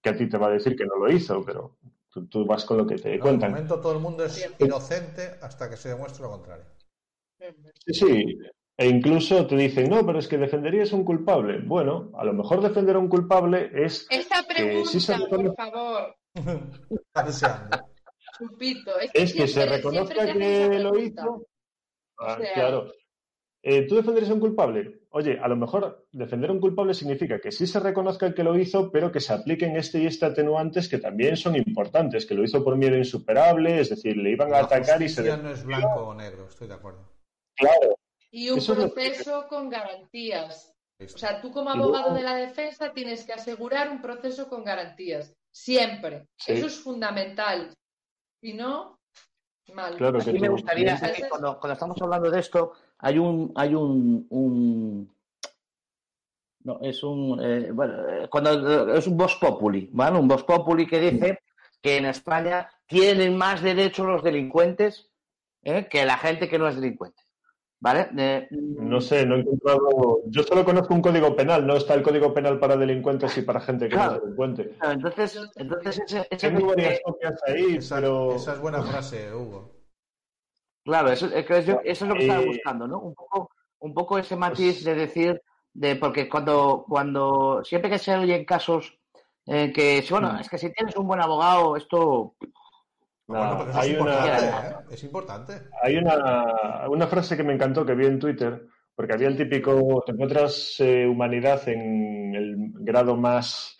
que a ti te va a decir que no lo hizo, pero tú, tú vas con lo que te cuentan. momento todo el mundo es inocente hasta que se demuestre lo contrario Sí, sí. E incluso te dicen, no, pero es que defenderías a un culpable. Bueno, a lo mejor defender a un culpable es Esta pregunta, sí se por favor. [laughs] Chupito. Es, es que se siempre- reconozca se que lo hizo. Ah, sea- claro. Eh, ¿Tú defenderías a un culpable? Oye, a lo mejor defender a un culpable significa que sí se reconozca el que lo hizo, pero que se apliquen este y este atenuantes que también son importantes, que lo hizo por miedo insuperable, es decir, le iban a La atacar y se... no es blanco o negro estoy de acuerdo Claro, Y un Eso que- proceso con garantías. O sea, tú como abogado de la defensa tienes que asegurar un proceso con garantías. Siempre. Sí. Eso es fundamental. Si no, mal. Claro que Aquí me gustaría, Entonces- aquí cuando, cuando estamos hablando de esto, hay un, hay un, un- no, es un, eh, bueno, eh, cuando es un vox populi, ¿vale? Un vox populi que dice que en España tienen más derechos los delincuentes ¿eh? que la gente que no es delincuente, ¿vale? Eh, No sé, no he encontrado. Yo solo conozco un código penal, no está el código penal para delincuentes y para gente que no Claro. es delincuente. entonces, entonces ese, ese- Tengo varias copias ahí, esa, pero. esa es buena frase Hugo Claro, eso, es que eso- eso es lo que estaba Eh, buscando, ¿no? Un poco, un poco ese matiz de decir de porque cuando, cuando siempre que se oyen casos en que, bueno, Mm. es que si tienes un buen abogado, esto Bueno, porque eso hay es una- importante, ¿eh? Es importante. Hay una, una frase que me encantó que vi en Twitter, porque había el típico, te encuentras eh, humanidad en el grado más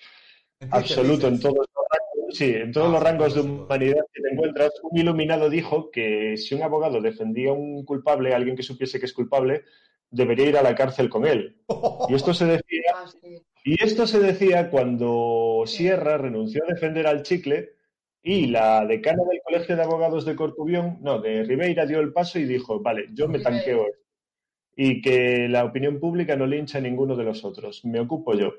En absoluto en todos los rangos, sí, en todos Ah, los sí, rangos de humanidad que te encuentras. Un iluminado dijo que si un abogado defendía a un culpable, alguien que supiese que es culpable, debería ir a la cárcel con él. Y esto se decía Ah, y esto se decía cuando Sierra renunció a defender al chicle y la decana del Colegio de Abogados de Corcubión, no, de Ribeira, dio el paso y dijo, vale, yo me tanqueo esto. Y que la opinión pública no lincha a ninguno de los otros, me ocupo yo.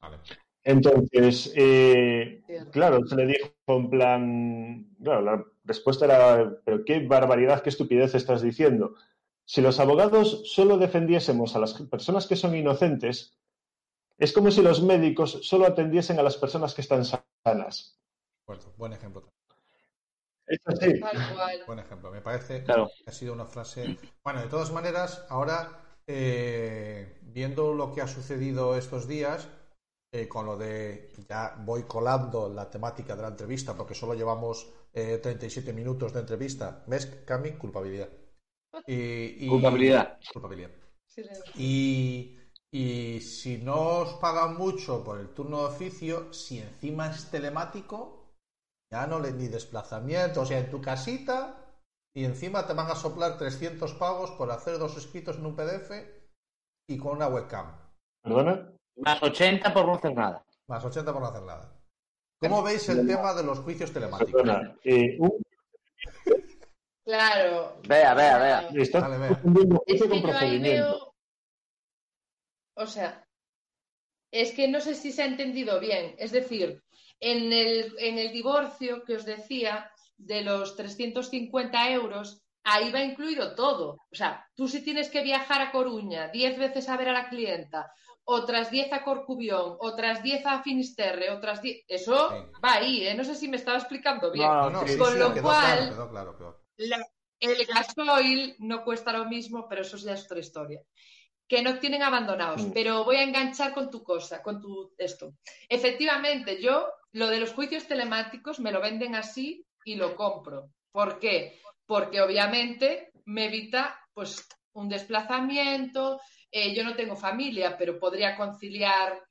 Vale. Entonces, eh, claro, se le dijo en plan, claro, la respuesta era, pero qué barbaridad, qué estupidez estás diciendo. Si los abogados solo defendiésemos a las personas que son inocentes, es como si los médicos solo atendiesen a las personas que están sanas. Buen ejemplo. Es así. Tal cual. Buen ejemplo. Me parece Claro. que ha sido una frase. Bueno, de todas maneras, ahora eh, viendo lo que ha sucedido estos días, eh, con lo de ya voy colando la temática de la entrevista, porque solo llevamos eh, 37 minutos de entrevista. ¿Ves, Cami? Culpabilidad. Y, y- Culpabilidad. Culpabilidad. Sí, sí. Y, y si no os pagan mucho por el turno de oficio, si encima es telemático, ya no le ni desplazamiento, o sea, en tu casita, y encima te van a soplar 300 pagos por hacer dos escritos en un PDF y con una webcam, ¿Perdona? más 80 por no hacer nada. más 80 por no hacer nada. ¿Cómo veis el tema de los juicios telemáticos? Perdona. Eh, un- Claro. Vea, vea, vea. estás Vale, vea. Es que con yo ahí procedimiento. veo. O sea, es que no sé si se ha entendido bien. Es decir, en el, en el divorcio que os decía, de los 350 euros, ahí va incluido todo. O sea, tú si tienes que viajar a Coruña 10 veces a ver a la clienta, otras 10 a Corcubión, otras 10 a Finisterre, otras 10. Eso Sí. va ahí, ¿eh? No sé si me estaba explicando bien. No, No, no, Sí, sí, con sí, lo quedó cual- claro, quedó claro, quedó. La- el gasoil no cuesta lo mismo, pero eso ya es otra historia. Que no tienen abandonados. Mm. Pero voy a enganchar con tu cosa, con tu esto. Efectivamente, yo lo de los juicios telemáticos me lo venden así y lo compro. ¿Por qué? Porque obviamente me evita pues un desplazamiento. eh, yo no tengo familia, pero podría conciliar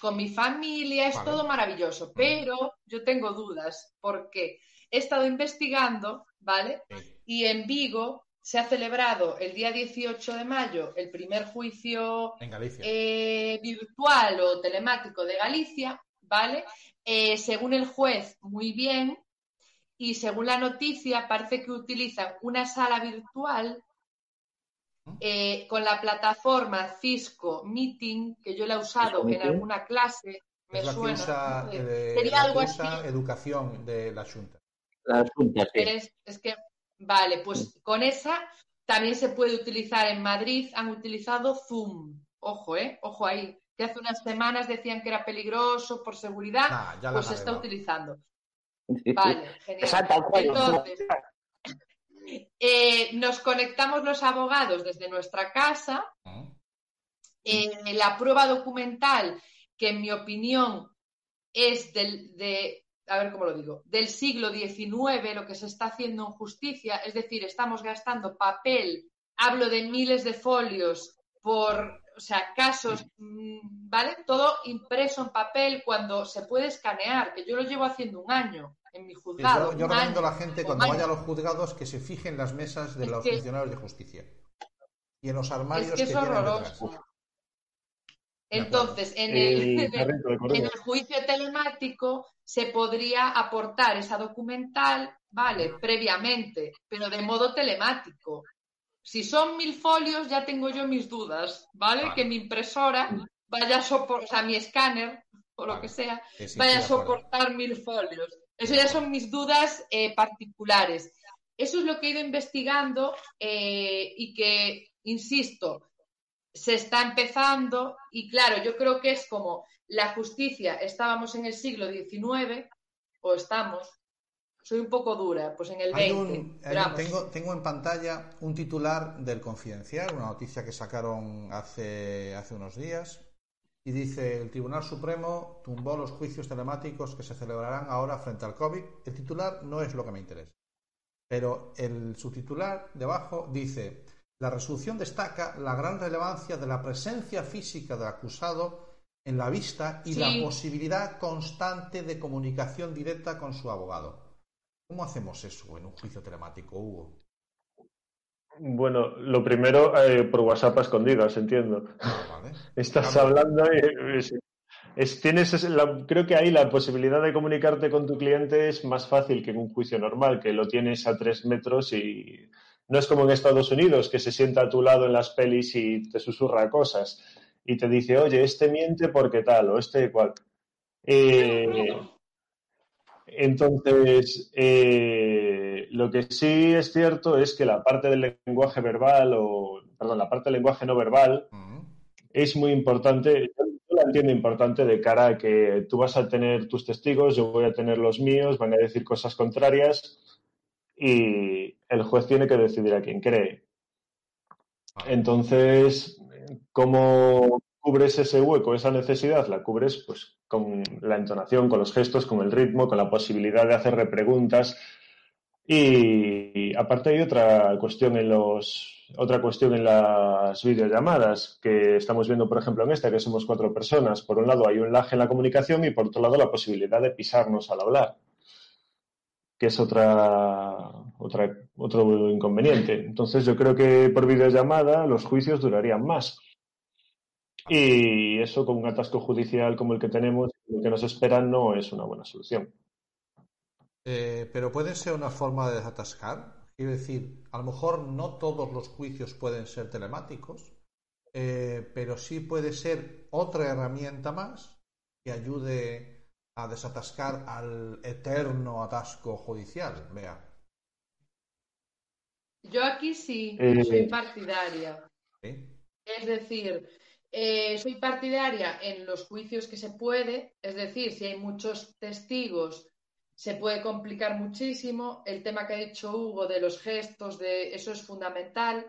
con mi familia. Es Vale. todo maravilloso. Pero yo tengo dudas porque he estado investigando, ¿vale? Sí. Y en Vigo se ha celebrado el día 18 de mayo el primer juicio En eh, virtual o telemático de Galicia, ¿vale? Eh, según el juez, muy bien. Y según la noticia, parece que utilizan una sala virtual eh, con la plataforma Cisco Meeting, que yo la he usado Cisco en Meeting. alguna clase, me es la que suena. usa, no sé. eh, Sería algo así. educación de la Junta. La asunta, sí. Es, es que, vale, pues con esa también se puede utilizar en Madrid, han utilizado Zoom. Ojo, ¿eh? Ojo ahí. Que hace unas semanas decían que era peligroso por seguridad, Nah, la pues se está utilizando. Vale, genial. Exacto, al cuello. Entonces, eh, nos conectamos los abogados desde nuestra casa. ¿Mm? Eh, la prueba documental, que en mi opinión es del, de, a ver cómo lo digo, del siglo XIX, lo que se está haciendo en justicia, es decir, estamos gastando papel, hablo de miles de folios por, o sea, casos, mm, ¿vale? Todo impreso en papel cuando se puede escanear, que yo lo llevo haciendo un año en mi juzgado. Yo, recomiendo a la gente cuando vaya a los juzgados que se fije en las mesas de Es los que- funcionarios de justicia y en los armarios Es que es horroroso. Entonces, en el juicio telemático se podría aportar esa documental, vale, previamente, pero de modo telemático. Si son mil folios, ya tengo yo mis dudas, ¿vale? Vale. Que mi impresora vaya a soportar, o sea, mi escáner o lo que sea, Sí, sí, vaya a soportar mil folios. Eso ya son mis dudas eh, particulares. Eso es lo que he ido investigando eh, y que, insisto, se está empezando y claro, yo creo que es como la justicia, estábamos en el siglo XIX o estamos, soy un poco dura, pues en el Hay 20. un- hay pero un- vamos. tengo, tengo en pantalla un titular del Confidencial, una noticia que sacaron hace, hace unos días, y dice, el Tribunal Supremo tumbó los juicios telemáticos que se celebrarán ahora frente al COVID. El titular no es lo que me interesa, pero el subtitular debajo dice, la resolución destaca la gran relevancia de la presencia física del acusado en la vista y Sí. la posibilidad constante de comunicación directa con su abogado. ¿Cómo hacemos eso en un juicio telemático, Hugo? Bueno, lo primero, eh, por WhatsApp a escondidas, entiendo. Vale. [laughs] Estás Claro. hablando y es- es- tienes ese- la- creo que ahí la posibilidad de comunicarte con tu cliente es más fácil que en un juicio normal, que lo tienes a tres metros y no es como en Estados Unidos, que se sienta a tu lado en las pelis y te susurra cosas y te dice, oye, este miente porque tal o este cual. Eh, entonces, eh, lo que sí es cierto es que la parte del lenguaje verbal o, perdón, la parte del lenguaje no verbal es muy importante, yo la entiendo importante de cara a que tú vas a tener tus testigos, yo voy a tener los míos, van a decir cosas contrarias y el juez tiene que decidir a quién cree. Entonces, ¿cómo cubres ese hueco, esa necesidad? La cubres pues con la entonación, con los gestos, con el ritmo, con la posibilidad de hacer repreguntas. Y, aparte hay otra cuestión en los otra cuestión en las videollamadas que estamos viendo, por ejemplo, en esta, que somos cuatro personas. Por un lado hay un lag en la comunicación y por otro lado la posibilidad de pisarnos al hablar, que es otra, otra, otro inconveniente. Entonces yo creo que por videollamada los juicios durarían más. Y eso con un atasco judicial como el que tenemos, el que nos espera, no es una buena solución. Eh, pero puede ser una forma de desatascar. Quiero decir, a lo mejor no todos los juicios pueden ser telemáticos, eh, pero sí puede ser otra herramienta más que ayude a desatascar al eterno atasco judicial. Vea. Yo aquí sí Eh, soy partidaria. ¿sí? Es decir, eh, soy partidaria en los juicios que se puede, es decir, si hay muchos testigos, se puede complicar muchísimo. El tema que ha dicho Hugo de los gestos, de eso es fundamental.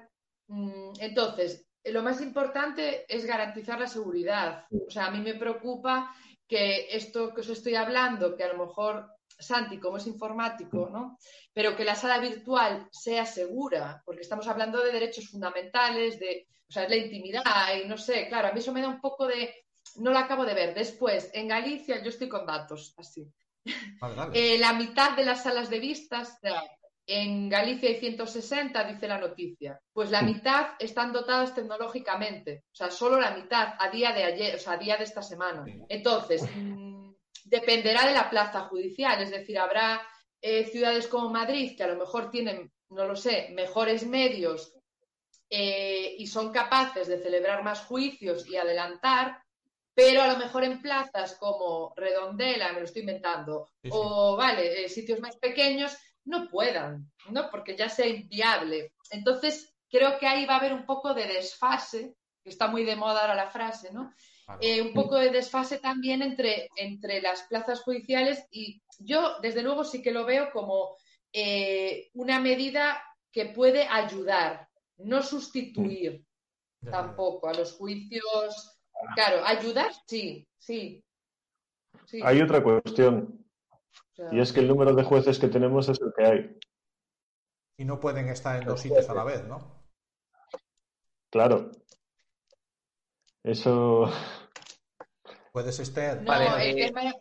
Mm, Entonces, eh, lo más importante es garantizar la seguridad. O sea, a mí me preocupa que esto que os estoy hablando, que a lo mejor Santi, como es informático, ¿no? Pero que la sala virtual sea segura, porque estamos hablando de derechos fundamentales, de, o sea, es la intimidad y no sé, claro, a mí eso me da un poco de, no lo acabo de ver. Después, en Galicia, yo estoy con datos, así. Vale. Eh, la mitad de las salas de vistas, en Galicia hay 160, dice la noticia. Pues la mitad están dotadas tecnológicamente. O sea, solo la mitad a día de ayer, o sea, a día de esta semana. Entonces, mm, dependerá de la plaza judicial. Es decir, habrá eh, ciudades como Madrid que a lo mejor tienen, no lo sé, mejores medios eh, y son capaces de celebrar más juicios y adelantar, pero a lo mejor en plazas como Redondela, me lo estoy inventando, Sí, sí. o vale, eh, sitios más pequeños, no puedan, ¿no? Porque ya sea inviable. Entonces, creo que ahí va a haber un poco de desfase, que está muy de moda ahora la frase, ¿no? Eh, un poco de desfase también entre, entre las plazas judiciales y yo, desde luego, sí que lo veo como eh, una medida que puede ayudar, no sustituir Ya, ya. tampoco a los juicios. Claro, ayudar, sí, sí. sí. Hay otra cuestión, y es que el número de jueces que tenemos es el que hay. Y no pueden estar en dos sitios a la vez, ¿no? Claro. Eso. [laughs] Puedes estar. No, Vale, el, eh, tema,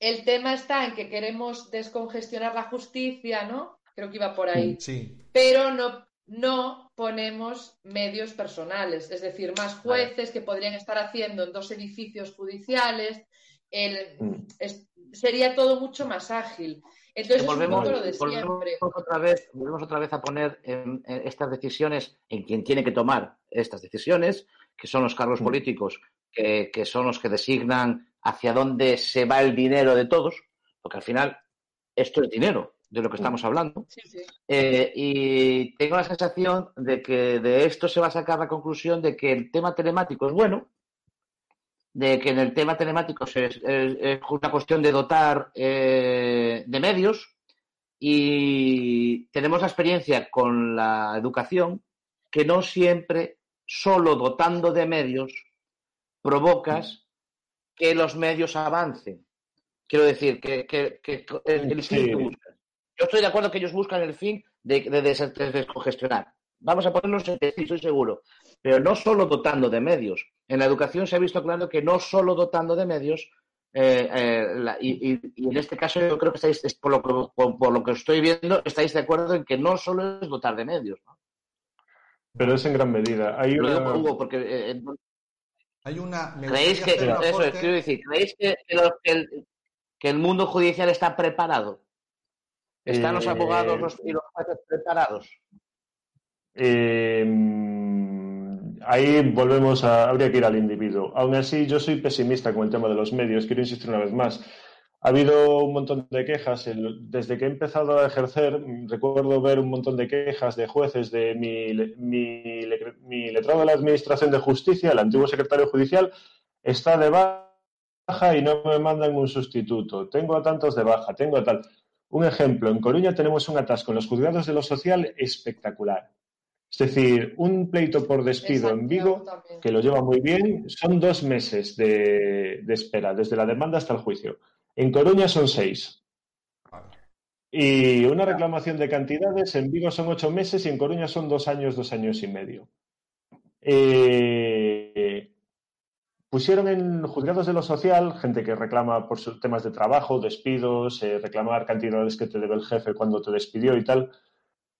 el tema está en que queremos descongestionar la justicia, ¿no? Creo que iba por ahí. Sí, Pero no, no ponemos medios personales, es decir, más jueces que podrían estar haciendo en dos edificios judiciales. El- Mm. es- sería todo mucho más ágil. Entonces, es un volvemos, poco lo de volvemos siempre. otra vez, volvemos otra vez a poner en- en estas decisiones en quien tiene que tomar estas decisiones, que son los cargos Mm. políticos, que, que son los que designan hacia dónde se va el dinero de todos, porque al final esto es dinero de lo que estamos hablando. Sí, sí. Eh, y tengo la sensación de que de esto se va a sacar la conclusión de que el tema telemático es bueno, de que en el tema telemático se- es, es una cuestión de dotar eh, de medios, Y tenemos la experiencia con la educación que no siempre, solo dotando de medios, provocas que los medios avancen. Quiero decir, que, que- que el, el fin Sí. Yo estoy de acuerdo que ellos buscan el fin de, de, des- de descongestionar. Vamos a ponernos en sí, estoy seguro. Pero no solo dotando de medios. En la educación se ha visto claro que no solo dotando de medios, eh, eh, la- y, y- y en este caso yo creo que estáis, es por, lo que, por, por lo que estoy viendo, estáis de acuerdo en que no solo es dotar de medios. ¿no? Pero es en gran medida. Hay Lo digo una- por Hugo, porque eh, eh, Hay una. ¿creéis que, eso decir, ¿creéis que, que los- que el, que el mundo judicial está preparado? ¿Están los Eh, abogados los- y los jueces preparados? Eh, ahí volvemos a. Habría que ir al individuo. Aún así, yo soy pesimista con el tema de los medios. Quiero insistir una vez más. Ha habido un montón de quejas. Desde que he empezado a ejercer, recuerdo ver un montón de quejas de jueces de mi, mi letrado de la Administración de Justicia, el antiguo secretario judicial, está de baja y no me mandan un sustituto. Tengo a tantos de baja, tengo a tal. Un ejemplo, en Coruña tenemos un atasco en los juzgados de lo social espectacular. Es decir, un pleito por despido en Vigo, que lo lleva muy bien, son dos meses de, de espera, desde la demanda hasta el juicio. En Coruña son seis. Y una reclamación de cantidades, en Vigo son ocho meses y en Coruña son dos años, dos años y medio. Eh, pusieron en juzgados de lo social gente que reclama por sus temas de trabajo, despidos, eh, reclamar cantidades que te debe el jefe cuando te despidió y tal.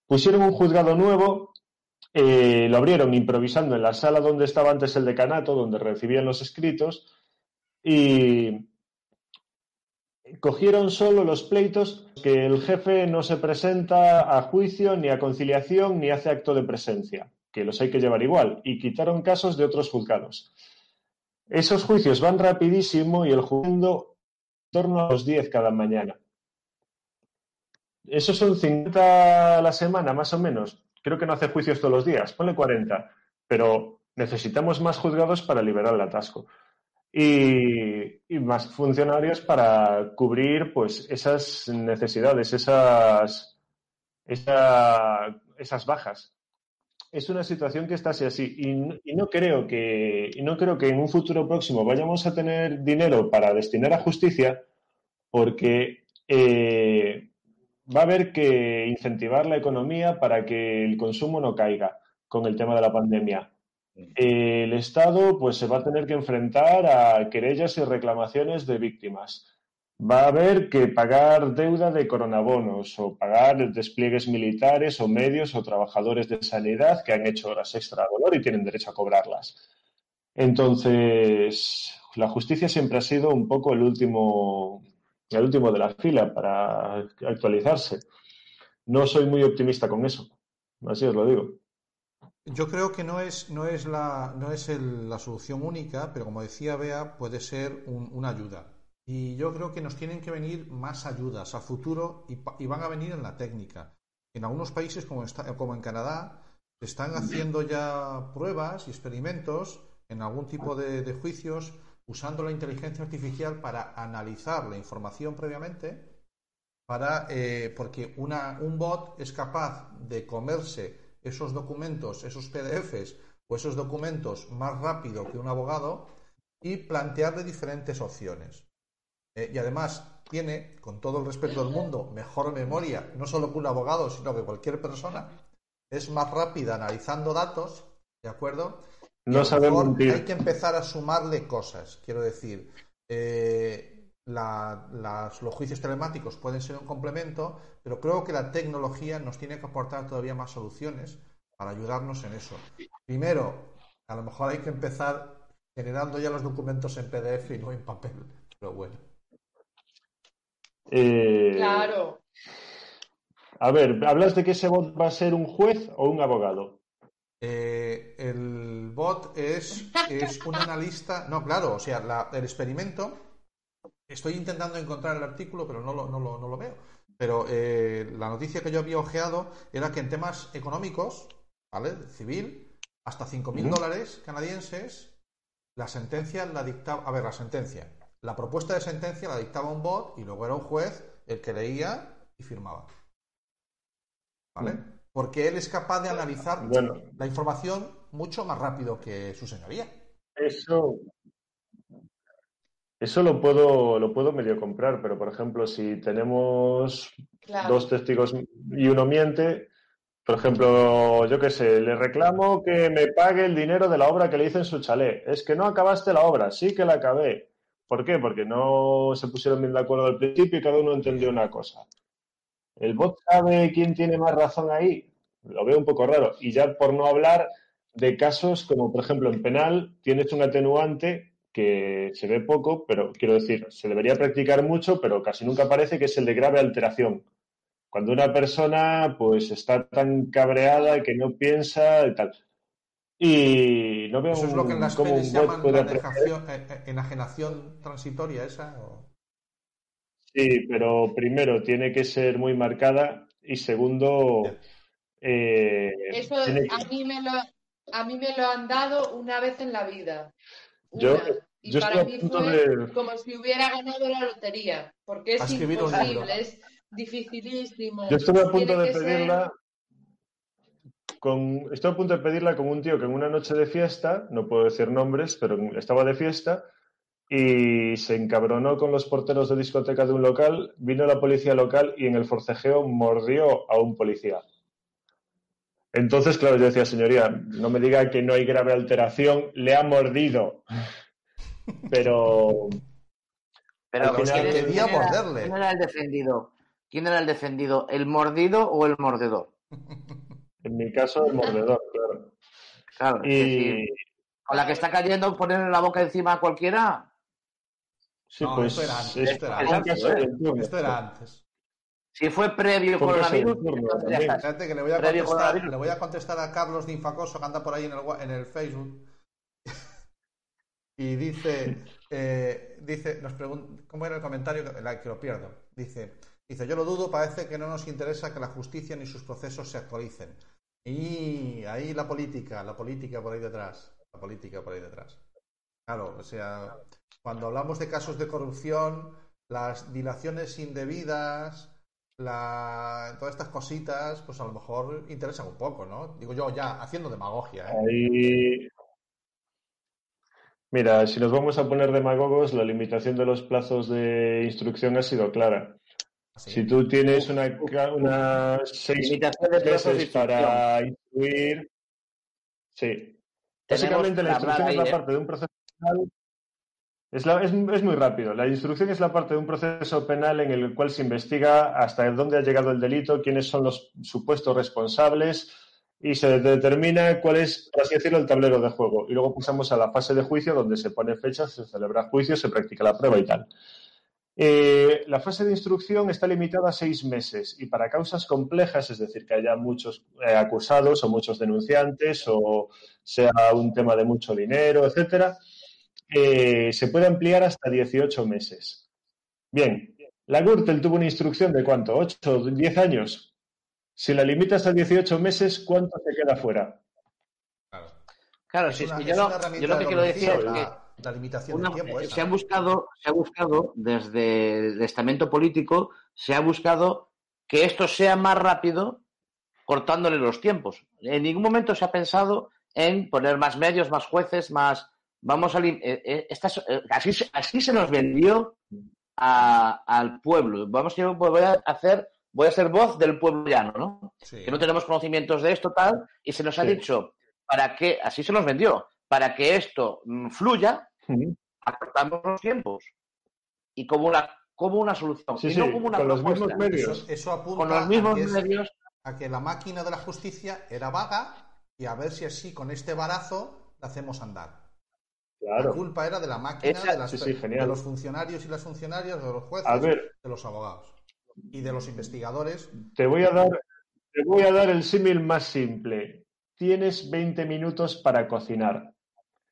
Pusieron un juzgado nuevo, eh, lo abrieron improvisando en la sala donde estaba antes el decanato, donde recibían los escritos, y cogieron solo los pleitos que el jefe no se presenta a juicio, ni a conciliación, ni hace acto de presencia, que los hay que llevar igual, y quitaron casos de otros juzgados. Esos juicios van rapidísimo y el juzgando en torno a los 10 cada mañana. Esos son 50 a la semana, más o menos. Creo que no hace juicios todos los días, ponle 40, pero necesitamos más juzgados para liberar el atasco y, más funcionarios para cubrir pues esas necesidades, esas, esa- esas bajas. Es una situación que está así así y, no- y no creo que no creo que en un futuro próximo vayamos a tener dinero para destinar a justicia porque eh, va a haber que incentivar la economía para que el consumo no caiga con el tema de la pandemia. El Estado pues se va a tener que enfrentar a querellas y reclamaciones de víctimas. Va a haber que pagar deuda de coronabonos o pagar despliegues militares o medios o trabajadores de sanidad que han hecho horas extra a dolor y tienen derecho a cobrarlas. Entonces, la justicia siempre ha sido un poco el último, el último de la fila para actualizarse. No soy muy optimista con eso, así os lo digo. Yo creo que no es, no es, la, no es la solución única, pero como decía Bea, puede ser un- una ayuda. Y yo creo que nos tienen que venir más ayudas a futuro y, van a venir en la técnica. En algunos países, como, está- como en Canadá, se están haciendo ya pruebas y experimentos en algún tipo de, de juicios usando la inteligencia artificial para analizar la información previamente, para, eh, porque una, un bot es capaz de comerse esos documentos, esos PDFs o esos documentos más rápido que un abogado y plantearle diferentes opciones. Eh, y además tiene, con todo el respeto del mundo, mejor memoria, no solo que un abogado, sino que cualquier persona. Es más rápida analizando datos, ¿de acuerdo? Y No a lo sabe mejor mentir. Hay que empezar a sumarle cosas. Quiero decir, eh, la- las- los juicios telemáticos pueden ser un complemento, pero creo que la tecnología nos tiene que aportar todavía más soluciones para ayudarnos en eso. Primero, a lo mejor hay que empezar generando ya los documentos en PDF y no en papel, pero bueno. Eh, Claro. A ver, ¿hablas de que ese bot va a ser un juez o un abogado? Eh, el bot es, es un analista. No, claro, o sea, la- el experimento. Estoy intentando encontrar el artículo, pero no lo, no lo, no lo veo. Pero eh, la noticia que yo había ojeado era que en temas económicos, ¿vale? Civil, hasta 5.000 Ujú. dólares canadienses, la sentencia la dictaba. A ver, la sentencia. La propuesta de sentencia la dictaba un bot y luego era un juez el que leía y firmaba. ¿vale? Porque él es capaz de analizar Bueno, la información mucho más rápido que su señoría. eso, eso lo puedo, lo puedo medio comprar, pero por ejemplo, si tenemos Claro. dos testigos y uno miente, por ejemplo, yo qué sé, le reclamo que me pague el dinero de la obra que le hice en su chalet. Es que no acabaste la obra, sí que la acabé. ¿Por qué? Porque no se pusieron bien de acuerdo al principio y cada uno entendió una cosa. ¿El bot sabe quién tiene más razón ahí? Lo veo un poco raro. Y ya por no hablar de casos como, por ejemplo, en penal tienes un atenuante que se ve poco, pero quiero decir, se debería practicar mucho, pero casi nunca aparece, que es el de grave alteración. Cuando una persona pues está tan cabreada que no piensa y tal. Y no veo Eso es lo que en las cómo pelis un bot llaman puede la enajenación, eh, eh, enajenación transitoria esa. o- Sí, pero primero tiene que ser muy marcada y segundo, eh, Eso que- a mí me lo, a mí me lo han dado una vez en la vida. Yo- y yo para mí fue de- como si hubiera ganado la lotería, porque es imposible, es dificilísimo. Yo estuve a punto Tiene de pedirla con, estoy a punto de pedirla con un tío que en una noche de fiesta, no puedo decir nombres, pero estaba de fiesta y se encabronó con los porteros de discoteca de un local, vino la policía local y en el forcejeo mordió a un policía. Entonces, claro, yo decía, señoría, no me diga que no hay grave alteración, le ha mordido. [laughs] Pero Pero Al final ¿quién, quería quién era, morderle. quién era el defendido? ¿Quién era el defendido? ¿El mordido o el mordedor? [laughs] en mi caso, el mordedor, claro. Claro, Y decir, con la que está cayendo, ponerle la boca encima a cualquiera. sí, No, pues esto era antes, es esto era antes, ¿eh? turno. Esto era antes. Si fue previo coronavirus. Fíjate que le voy a contestar, le voy a contestar a Carlos de Infacoso que anda por ahí en el, en el Facebook. [laughs] y dice, eh, dice, nos pregunta, ¿cómo era el comentario? La que lo pierdo. Dice, dice, yo lo dudo, parece que no nos interesa que la justicia ni sus procesos se actualicen. Y ahí la política, la política por ahí detrás, la política por ahí detrás. Claro, o sea, cuando hablamos de casos de corrupción, las dilaciones indebidas, todas estas cositas, pues a lo mejor interesan un poco, ¿no? Digo yo, ya haciendo demagogia, ¿eh? Mira, si nos vamos a poner demagogos, la limitación de los plazos de instrucción ha sido clara. Si tú tienes una, seis Limitación de para instruir, sí. Básicamente la instrucción es la ¿eh? parte de un proceso penal. Es, la- es, es muy rápido. La instrucción es la parte de un proceso penal en el cual se investiga hasta dónde ha llegado el delito, quiénes son los supuestos responsables y se determina cuál es, por así decirlo, el tablero de juego. Y luego pasamos a la fase de juicio donde se pone fecha, se celebra juicio, se practica la prueba y tal. Eh, la fase de instrucción está limitada a seis meses y para causas complejas, es decir, que haya muchos eh, acusados o muchos denunciantes o sea un tema de mucho dinero, etcétera, eh, se puede ampliar hasta 18 meses. Bien, la Gürtel tuvo una instrucción de cuánto, 8, 10 años. Si la limitas a 18 meses, ¿cuánto se queda fuera? Claro. Claro, Es si es una- es yo, lo, lo que quiero decir es que la, limitación una- de tiempo esa, se ha buscado, se ha buscado desde el estamento político, se ha buscado que esto sea más rápido cortándole los tiempos. En ningún momento se ha pensado en poner más medios, más jueces, más. Vamos a. lim- eh, eh, estas- eh, así, se- así se nos vendió a- al pueblo. Vamos, yo voy a hacer. Voy a ser voz del pueblo llano, ¿no? Sí. que no tenemos conocimientos de esto, tal, y se nos ha Sí. dicho, para que, así se nos vendió, para que esto mm, fluya, Ujú. acortamos los tiempos. Y como una, como una solución, Sí, y sí, no como una con los mismos medios. Eso, eso apunta Con los mismos a, que es- medios, a que la máquina de la justicia era vaga y a ver si así con este barazo la hacemos andar. La culpa era de la máquina, Esa- de, las- sí, de los funcionarios y las funcionarias, de los jueces, A ver. de los abogados y de los investigadores. Te voy a dar, te voy a dar el símil más simple. Tienes 20 minutos para cocinar.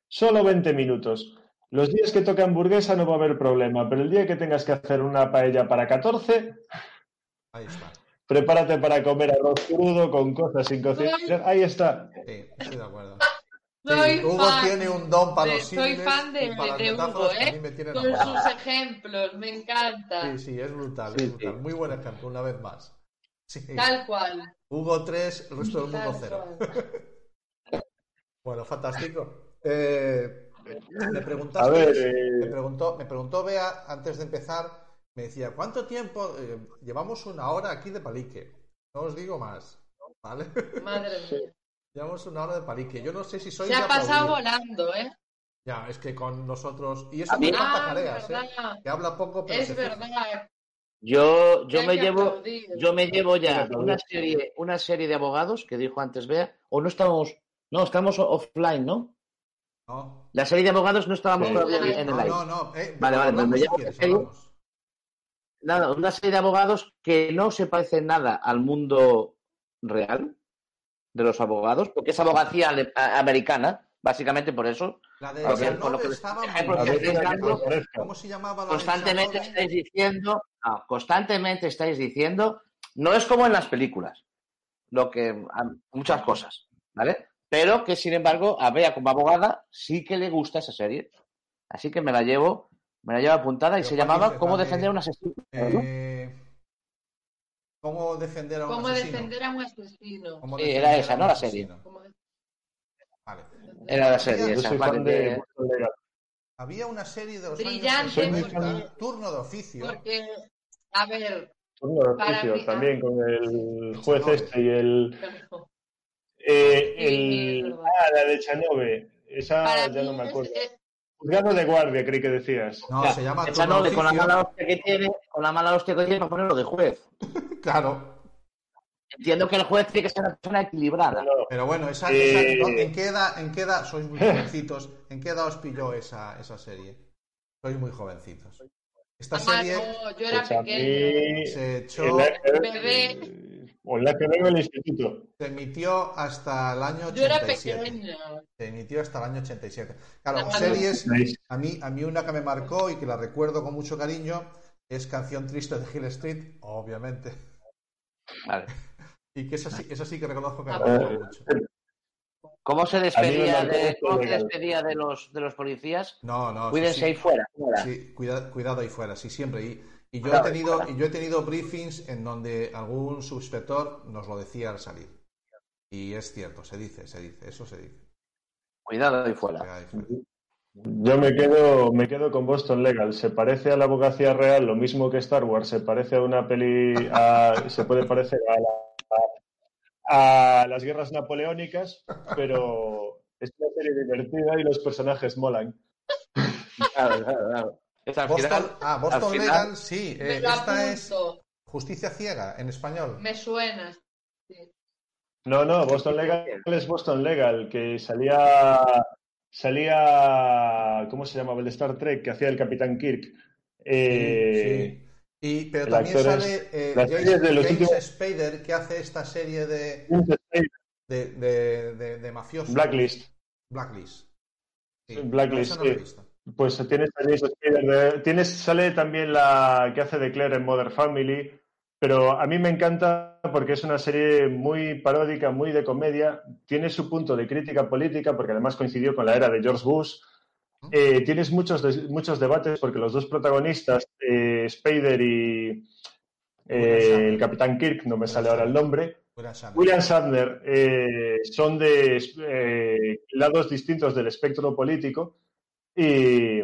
Solo 20 minutos. Los días que toque hamburguesa no va a haber problema, pero el día que tengas que hacer una paella para 14, Ahí está. prepárate para comer arroz crudo con cosas sin cocinar. Ahí está. Sí, estoy de acuerdo. Sí, Hugo fan tiene un don para los soy fan de, para Hugo, ¿eh? Con sus ejemplos, me encanta. Sí, sí, es brutal, Sí, es brutal. sí. Muy buen ejemplo, una vez más. Sí. Tal cual. Hugo 3, el resto del mundo Tal 0. cual. [laughs] Bueno, fantástico. Eh, me preguntaste, A ver, eh, me preguntó, me preguntó Bea antes de empezar, me decía, ¿cuánto tiempo? Eh, llevamos una hora aquí de palique. No os digo más, ¿vale? [laughs] Madre mía. llevamos una hora de palique. Yo no sé si soy Se ha pasado volando, ¿eh? Ya, es que con nosotros y eso A mí- canta Ah, careas, ¿eh? verdad. Que habla poco, pero Es fija. verdad. Yo, yo me llevo, aplaudir. yo me llevo ya una serie, una serie de abogados que dijo antes Bea, o no estamos, no, estamos offline, ¿no? No, La serie de abogados no estábamos Sí. todavía en el no, aire. no, no. eh, Vale, vale, me llamo hablamos. Nada, una serie de abogados que no se parece nada al mundo real de los abogados, porque es abogacía americana, básicamente por eso. La de. ¿Cómo se llamaba la constantemente estáis diciendo, no, constantemente estáis diciendo, no es como en las películas, lo que muchas cosas, ¿vale? Pero que sin embargo a Bea como abogada sí que le gusta esa serie, así que me la llevo, me la llevo apuntada y Pero se ¿cuál llamaba? ¿Cómo de- defender a un asesino? ¿no? Eh, ¿Cómo defender a un ¿Cómo asesino? defender a un asesino? ¿Cómo Sí, defender era a esa, no la de- Vale. Era la serie esa, vale, de de-. Había una serie de los Brillante, años Soy muy 60, fan. turno de oficio. Porque, a ver, Turno de oficio, mí- también con el juez este y el... eh, el ah, la de Chanove. Esa para ya no me acuerdo. es- Juzgado de guardia, creí que decías. No, Ya, se llama de- con la mala hostia que tiene, con la mala hostia que tiene para ponerlo de juez. [laughs] Claro. Entiendo que el juez tiene que ser una persona equilibrada. No, Pero bueno, esa, Eh. ¿en, qué edad, ¿en qué edad sois muy [laughs] jovencitos? ¿En qué edad os pilló esa, esa serie? Sois muy jovencitos. Esta ah, serie no, yo era pues mí... se echó, en la- Bebé. O en la que vengo al instituto. se emitió hasta el año Yo era 87. pequeña. Se emitió hasta el año 87. Claro, series, a mí, a mí una que me marcó y que la recuerdo con mucho cariño es Canción Triste de Hill Street, obviamente. Vale. [laughs] Y que esa sí, esa sí que reconozco que me Ah, marcó eh, mucho. ¿Cómo se despedía de, esto ¿cómo se legal. despedía de los de los policías? No, no, Cuídense sí. ahí fuera. Sí, cuida- cuidado ahí fuera, sí, siempre. Y, y yo, he Cuidado tenido, y yo he tenido briefings en donde algún subinspector nos lo decía al salir. Y es cierto, se dice, se dice, eso se dice. Cuidado ahí fuera. Cuidado ahí fuera. Yo me quedo, me quedo con Boston Legal. Se parece a la abogacía real, lo mismo que Star Wars. Se parece a una peli, a- se puede parecer a, la- a las guerras napoleónicas, pero es una serie divertida y los personajes molan. Claro, claro, claro. Es al Boston, final- ah, Boston al final- Legal, sí. Me eh, lo esta es. Justicia Ciega en español. Me suena. Sí. No, no, Boston Legal es Boston Legal, que salía, salía, ¿cómo se llamaba? El de Star Trek, que hacía el Capitán Kirk. Eh, Sí. Y, pero el también sale es- eh, James, de los James últimos- Spader, que hace esta serie de, de, de, de- de mafiosos. Blacklist. Blacklist. Blacklist, no, sí. Pues tienes a James Spader tienes, sale también la que hace de Claire en Mother Family, pero a mí me encanta porque es una serie muy paródica, muy de comedia, tiene su punto de crítica política, porque además coincidió con la era de George Bush. Eh, tienes muchos, des- muchos debates porque los dos protagonistas, eh, Spader y eh, el Capitán Kirk, no me sale ahora el nombre, William Shatner eh, son de eh, lados distintos del espectro político y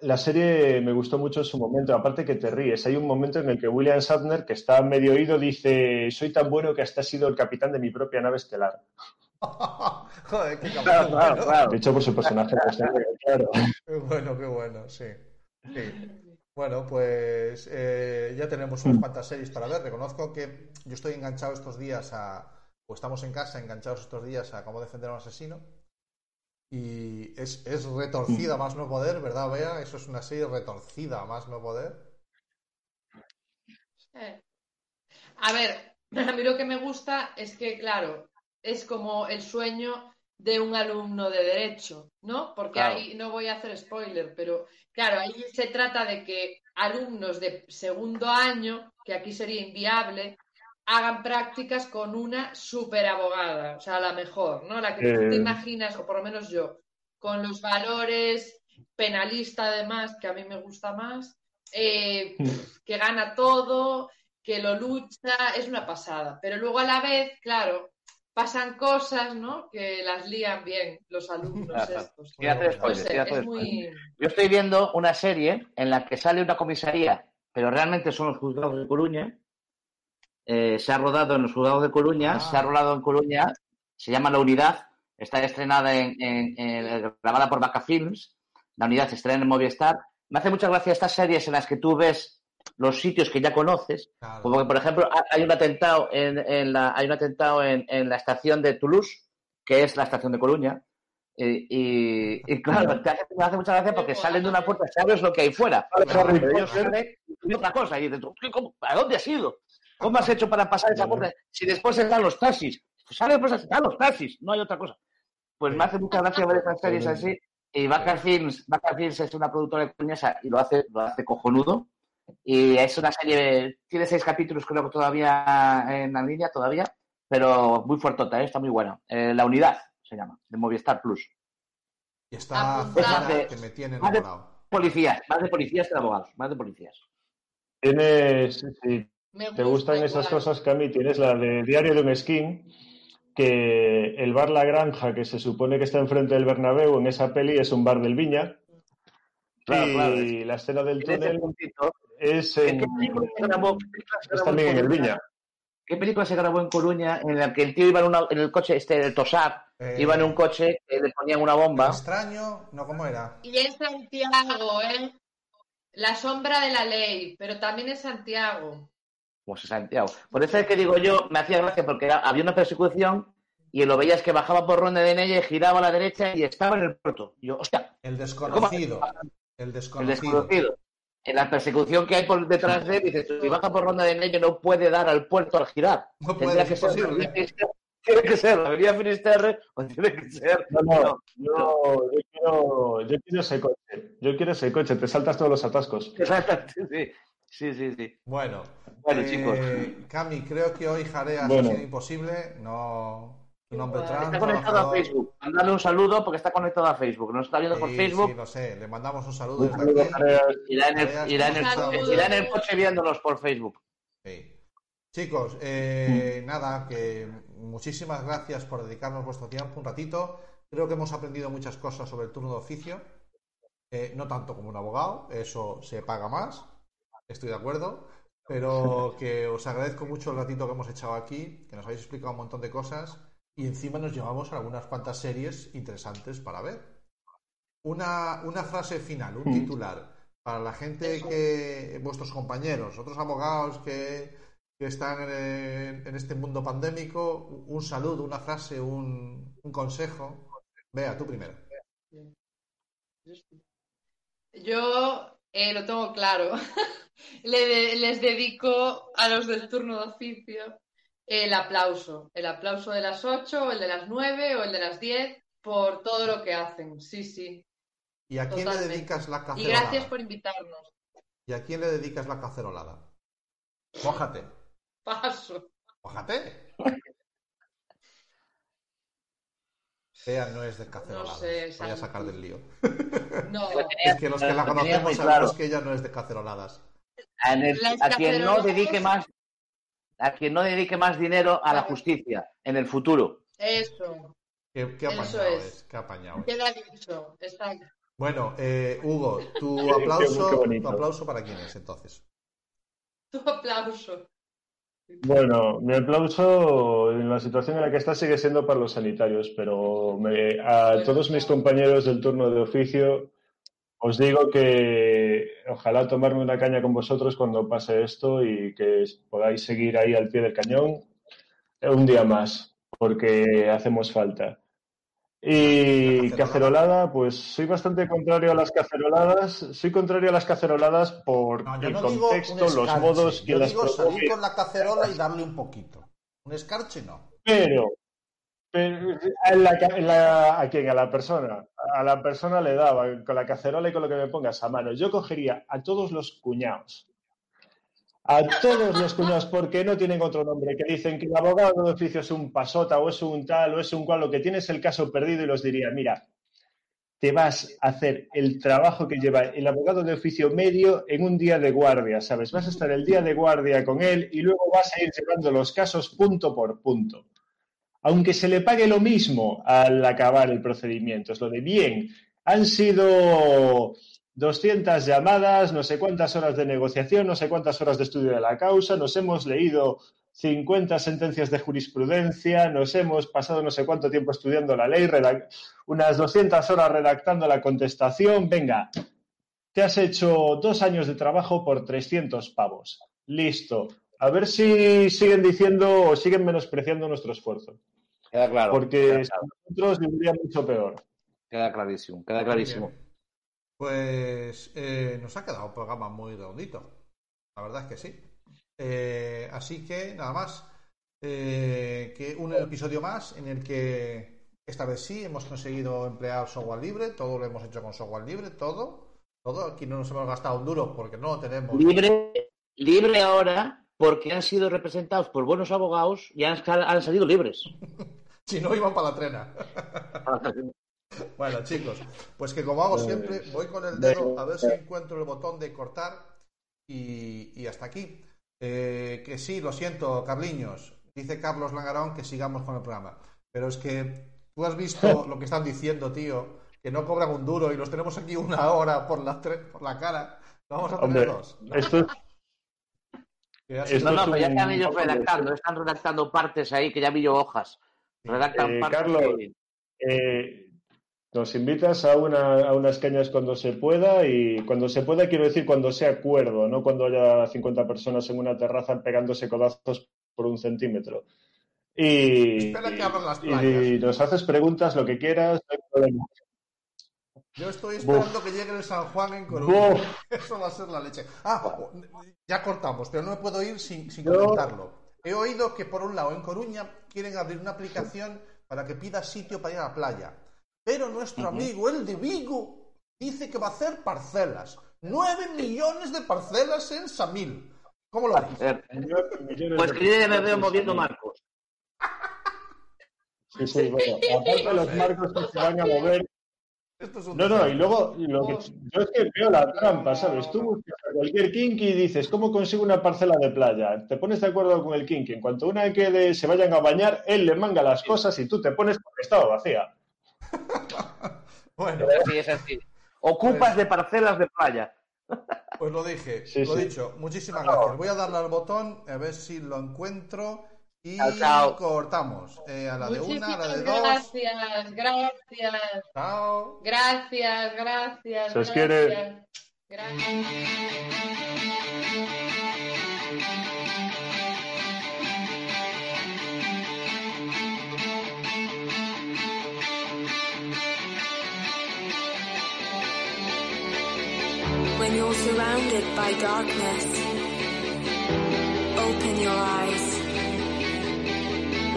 la serie me gustó mucho en su momento, aparte que te ríes. Hay un momento en el que William Shatner, que está medio oído, dice, soy tan bueno que hasta he sido el capitán de mi propia nave estelar. [laughs] Joder, qué Claro, cabrón. claro, claro. Dicho por su personaje, pues, claro. Qué bueno, qué bueno, sí. Sí. Bueno, pues eh, ya tenemos unas cuantas series para ver. Reconozco que yo estoy enganchado estos días a, o estamos en casa enganchados estos días a cómo defender a un asesino. Y es, es retorcida más no poder, ¿verdad, Bea? Eso es una serie retorcida más no poder. Eh. A ver, [clears throat] a mí lo que me gusta es que, claro, es como el sueño de un alumno de derecho, ¿no? Porque Claro. ahí no voy a hacer spoiler, pero claro, ahí se trata de que alumnos de segundo año, que aquí sería inviable, hagan prácticas con una super abogada, o sea, la mejor, ¿no? La que tú te Eh. imaginas, o por lo menos yo, con los valores penalista además, que a mí me gusta más, eh, Mm. que gana todo, que lo lucha, es una pasada. Pero luego a la vez, claro, pasan cosas, ¿no? Que las lían bien los alumnos estos. Quiero hacer No spoiler, sé, quiero hacer es muy... Yo estoy viendo una serie en la que sale una comisaría, pero realmente son los juzgados de Coruña. Eh, se ha rodado en los juzgados de Coruña, Ah. se ha rodado en Coruña, se llama La Unidad, está estrenada en, en- en- grabada por Vaca Films. La Unidad se estrena en Movistar. Me hace mucha gracia estas series en las que tú ves los sitios que ya conoces, Claro. como que, por ejemplo, ha- hay un atentado en, en la, hay un atentado en, en la estación de Toulouse, que es la estación de Coruña. Y, y- y [laughs] claro, te hace, me hace mucha gracia porque salen de una puerta, sabes lo que hay fuera. Claro, Harry Pero ellos Potter. salen y otra cosa. Y dices, tú, ¿qué- cómo- ¿a dónde has ido? ¿Cómo has hecho para pasar esa puerta? Si después están los taxis. Sale después están los taxis, no hay otra cosa. Pues me hace mucha gracia ver esas series así. Y Bacar Films, Bacar Films es una productora coruñesa y lo hace, lo hace cojonudo. Y es una serie, tiene seis capítulos creo que todavía en la línea, todavía, pero muy fuertota, ¿eh? está muy buena. Eh, la unidad se llama, de Movistar Plus. Y está Apuntado. Zara, que me tiene Más de- enamorado. Policías, más de policías que de abogados, más de policías. Tienes, si me te gusta gustan esas cosas, Cami, tienes la de Diario de un Skin, que el bar La Granja, que se supone que está enfrente del Bernabéu, en esa peli es un bar del Viña. Claro, y claro, la escena del túnel puntito, es, ¿qué en, película se grabó? ¿Qué película se es grabó también en el Coruña? Viña. ¿Qué película se grabó en Coruña en la que el tío iba en, una- en el coche, este, el Tosar, Eh, iba en un coche, le ponían una bomba? Extraño, no, ¿cómo era? Y en Santiago, ¿eh? La sombra de la ley, pero también en Santiago. Pues en Santiago. Por eso es que digo yo, me hacía gracia porque era- había una persecución y lo veías que bajaba por Ronda de Nella y giraba a la derecha y estaba en el puerto. Y yo, hostia, El desconocido. El el desconocido. En la persecución que hay por detrás de él, dices, si baja por Ronda de Nella no puede dar al puerto al girar. No Tendría puede, que es ser Tiene que ser la avenida Finisterre o tiene que ser... No, no, yo, yo quiero, yo quiero ese coche. Yo quiero ese coche, te saltas todos los atascos. Exacto, [laughs] sí, sí, sí, sí. Bueno, Bueno, eh, chicos. Cami, creo que hoy Jareas Bueno. ha sido imposible. No. Nombre Está trans, Está conectado a. Facebook. Mandale un saludo porque está conectado a Facebook. Nos está viendo por Facebook. Sí, lo sé. Le mandamos un saludo Un desde saludo, aquí. Irá en, el, irá, en el, Saludos. irá en el coche viéndonos por Facebook. Sí. Chicos, eh, nada, que muchísimas gracias por dedicarnos vuestro tiempo un ratito. Creo que hemos aprendido muchas cosas sobre el turno de oficio. Eh, no tanto como un abogado, eso se paga más, estoy de acuerdo. Pero [laughs] que os agradezco mucho el ratito que hemos echado aquí, que nos habéis explicado un montón de cosas y encima nos llevamos algunas cuantas series interesantes para ver. Una, una frase final, un titular, para la gente que, vuestros compañeros, otros abogados que, que están en, en este mundo pandémico, un saludo, una frase, un, un consejo. Vea, tú primero. Yo eh, lo tengo claro. [laughs] Les dedico a los del turno de oficio el aplauso. El aplauso de las 8, o el de las 9 o el de las 10 por todo lo que hacen. Sí, sí. ¿Y a quién le Totalmente. dedicas la Y cacerolada? gracias por invitarnos. ¿Y a quién le dedicas la cacerolada? Mójate. Paso. Mójate. Bea no es de cacerolada. No sé, Voy a sacar del lío. No. [laughs] Es que los que la conocemos claro. sabemos que ella no es de caceroladas. El- a quien no dedique más a quien no dedique más dinero a la justicia en el futuro. Eso. Qué, qué Eso es. es. Qué apañado es. Queda dicho. Está... Bueno, eh, Hugo, [laughs] tu aplauso, tu aplauso para quién es entonces. Tu aplauso. Bueno, mi aplauso en la situación en la que está sigue siendo para los sanitarios, pero me- a todos mis compañeros del turno de oficio os digo que ojalá tomarme una caña con vosotros cuando pase esto y que podáis seguir ahí al pie del cañón un día más, porque hacemos falta. Y ¿La cacerolada? pues soy bastante contrario a las caceroladas. Soy contrario a las caceroladas por No, el no contexto, los modos que Yo las digo salir con la cacerola y darle un poquito. Un escarche no. Pero, pero a, la, ca- la- ¿a quién? A la persona. A la persona le daba con la cacerola y con lo que me pongas a mano. Yo cogería a todos los cuñados. A todos los cuñados, porque no tienen otro nombre, que dicen que el abogado de oficio es un pasota o es un tal o es un cual, lo que tiene es el caso perdido y los diría, mira, te vas a hacer el trabajo que lleva el abogado de oficio medio en un día de guardia, ¿sabes? Vas a estar el día de guardia con él y luego vas a ir llevando los casos punto por punto. Aunque se le pague lo mismo al acabar el procedimiento, es lo de bien. Han sido 200 llamadas, no sé cuántas horas de negociación, no sé cuántas horas de estudio de la causa, nos hemos leído 50 sentencias de jurisprudencia, nos hemos pasado no sé cuánto tiempo estudiando la ley, unas 200 horas redactando la contestación. Venga, te has hecho dos años de trabajo por 300 pavos. Listo. A ver si siguen diciendo o siguen menospreciando nuestro esfuerzo. Queda claro. Porque queda claro. nosotros viviría mucho peor. Queda clarísimo, queda clarísimo. Pues eh, nos ha quedado un programa muy redondito. La verdad es que sí. Eh, así que nada más. Eh, que un episodio más en el que esta vez sí hemos conseguido emplear software libre. Todo lo hemos hecho con software libre, todo. Todo. Aquí no nos hemos gastado un duro porque no lo tenemos. Libre, libre ahora porque han sido representados por buenos abogados y han, han salido libres. [laughs] si no, iban para la trena. [laughs] Bueno, chicos, pues que como hago siempre, voy con el dedo a ver si encuentro el botón de cortar y, y hasta aquí. Eh, que sí, lo siento, Carliños. Dice Carlos Langarón que sigamos con el programa. Pero es que tú has visto [laughs] lo que están diciendo, tío, que no cobran un duro y los tenemos aquí una hora por la, por la cara. Vamos a tener Hombre, dos. esto, esto No, no, pero ya un- están ellos redactando, están redactando partes ahí que ya vi yo hojas. Redactan Eh, partes. Carlos. Eh, nos invitas a, una, a unas cañas cuando se pueda y cuando se pueda quiero decir cuando sea acuerdo, no cuando haya 50 personas en una terraza pegándose codazos por un centímetro. Y, Espera que abran las playas. y nos haces preguntas, lo que quieras, no hay problema. Yo estoy esperando que llegue el San Juan en Coruña. Eso va a ser la leche. Ah, ya cortamos, pero no me puedo ir sin, sin Yo- comentarlo. He oído que por un lado en Coruña quieren abrir una aplicación para que pidas sitio para ir a la playa. Pero nuestro amigo, el de Vigo, dice que va a hacer parcelas. ¡Nueve millones de parcelas en Samil! ¿Cómo lo Millones Pues que yo ya me veo moviendo marcos. Sí, sí, bueno, aparte de los marcos que se van a mover, Esto es un No, no, y luego lo que, yo es que veo la trampa, ¿sabes? Tú buscas a cualquier kinky y dices, ¿cómo consigo una parcela de playa? Te pones de acuerdo con el kinky. En cuanto una quede, se vayan a bañar, él le manga las cosas y tú te pones porque estaba vacía. [laughs] Bueno, Sí, es así. Ocupas de parcelas de playa. pues lo dije, Sí, lo sí. dicho. Muchísimas gracias. Voy a darle al botón a ver si lo encuentro y Chao, chao. cortamos. Eh, a la de una, a la de Muchísimas dos. gracias, gracias, Chao. gracias, gracias. Se os quiere. Gracias. When you're surrounded by darkness, open your eyes.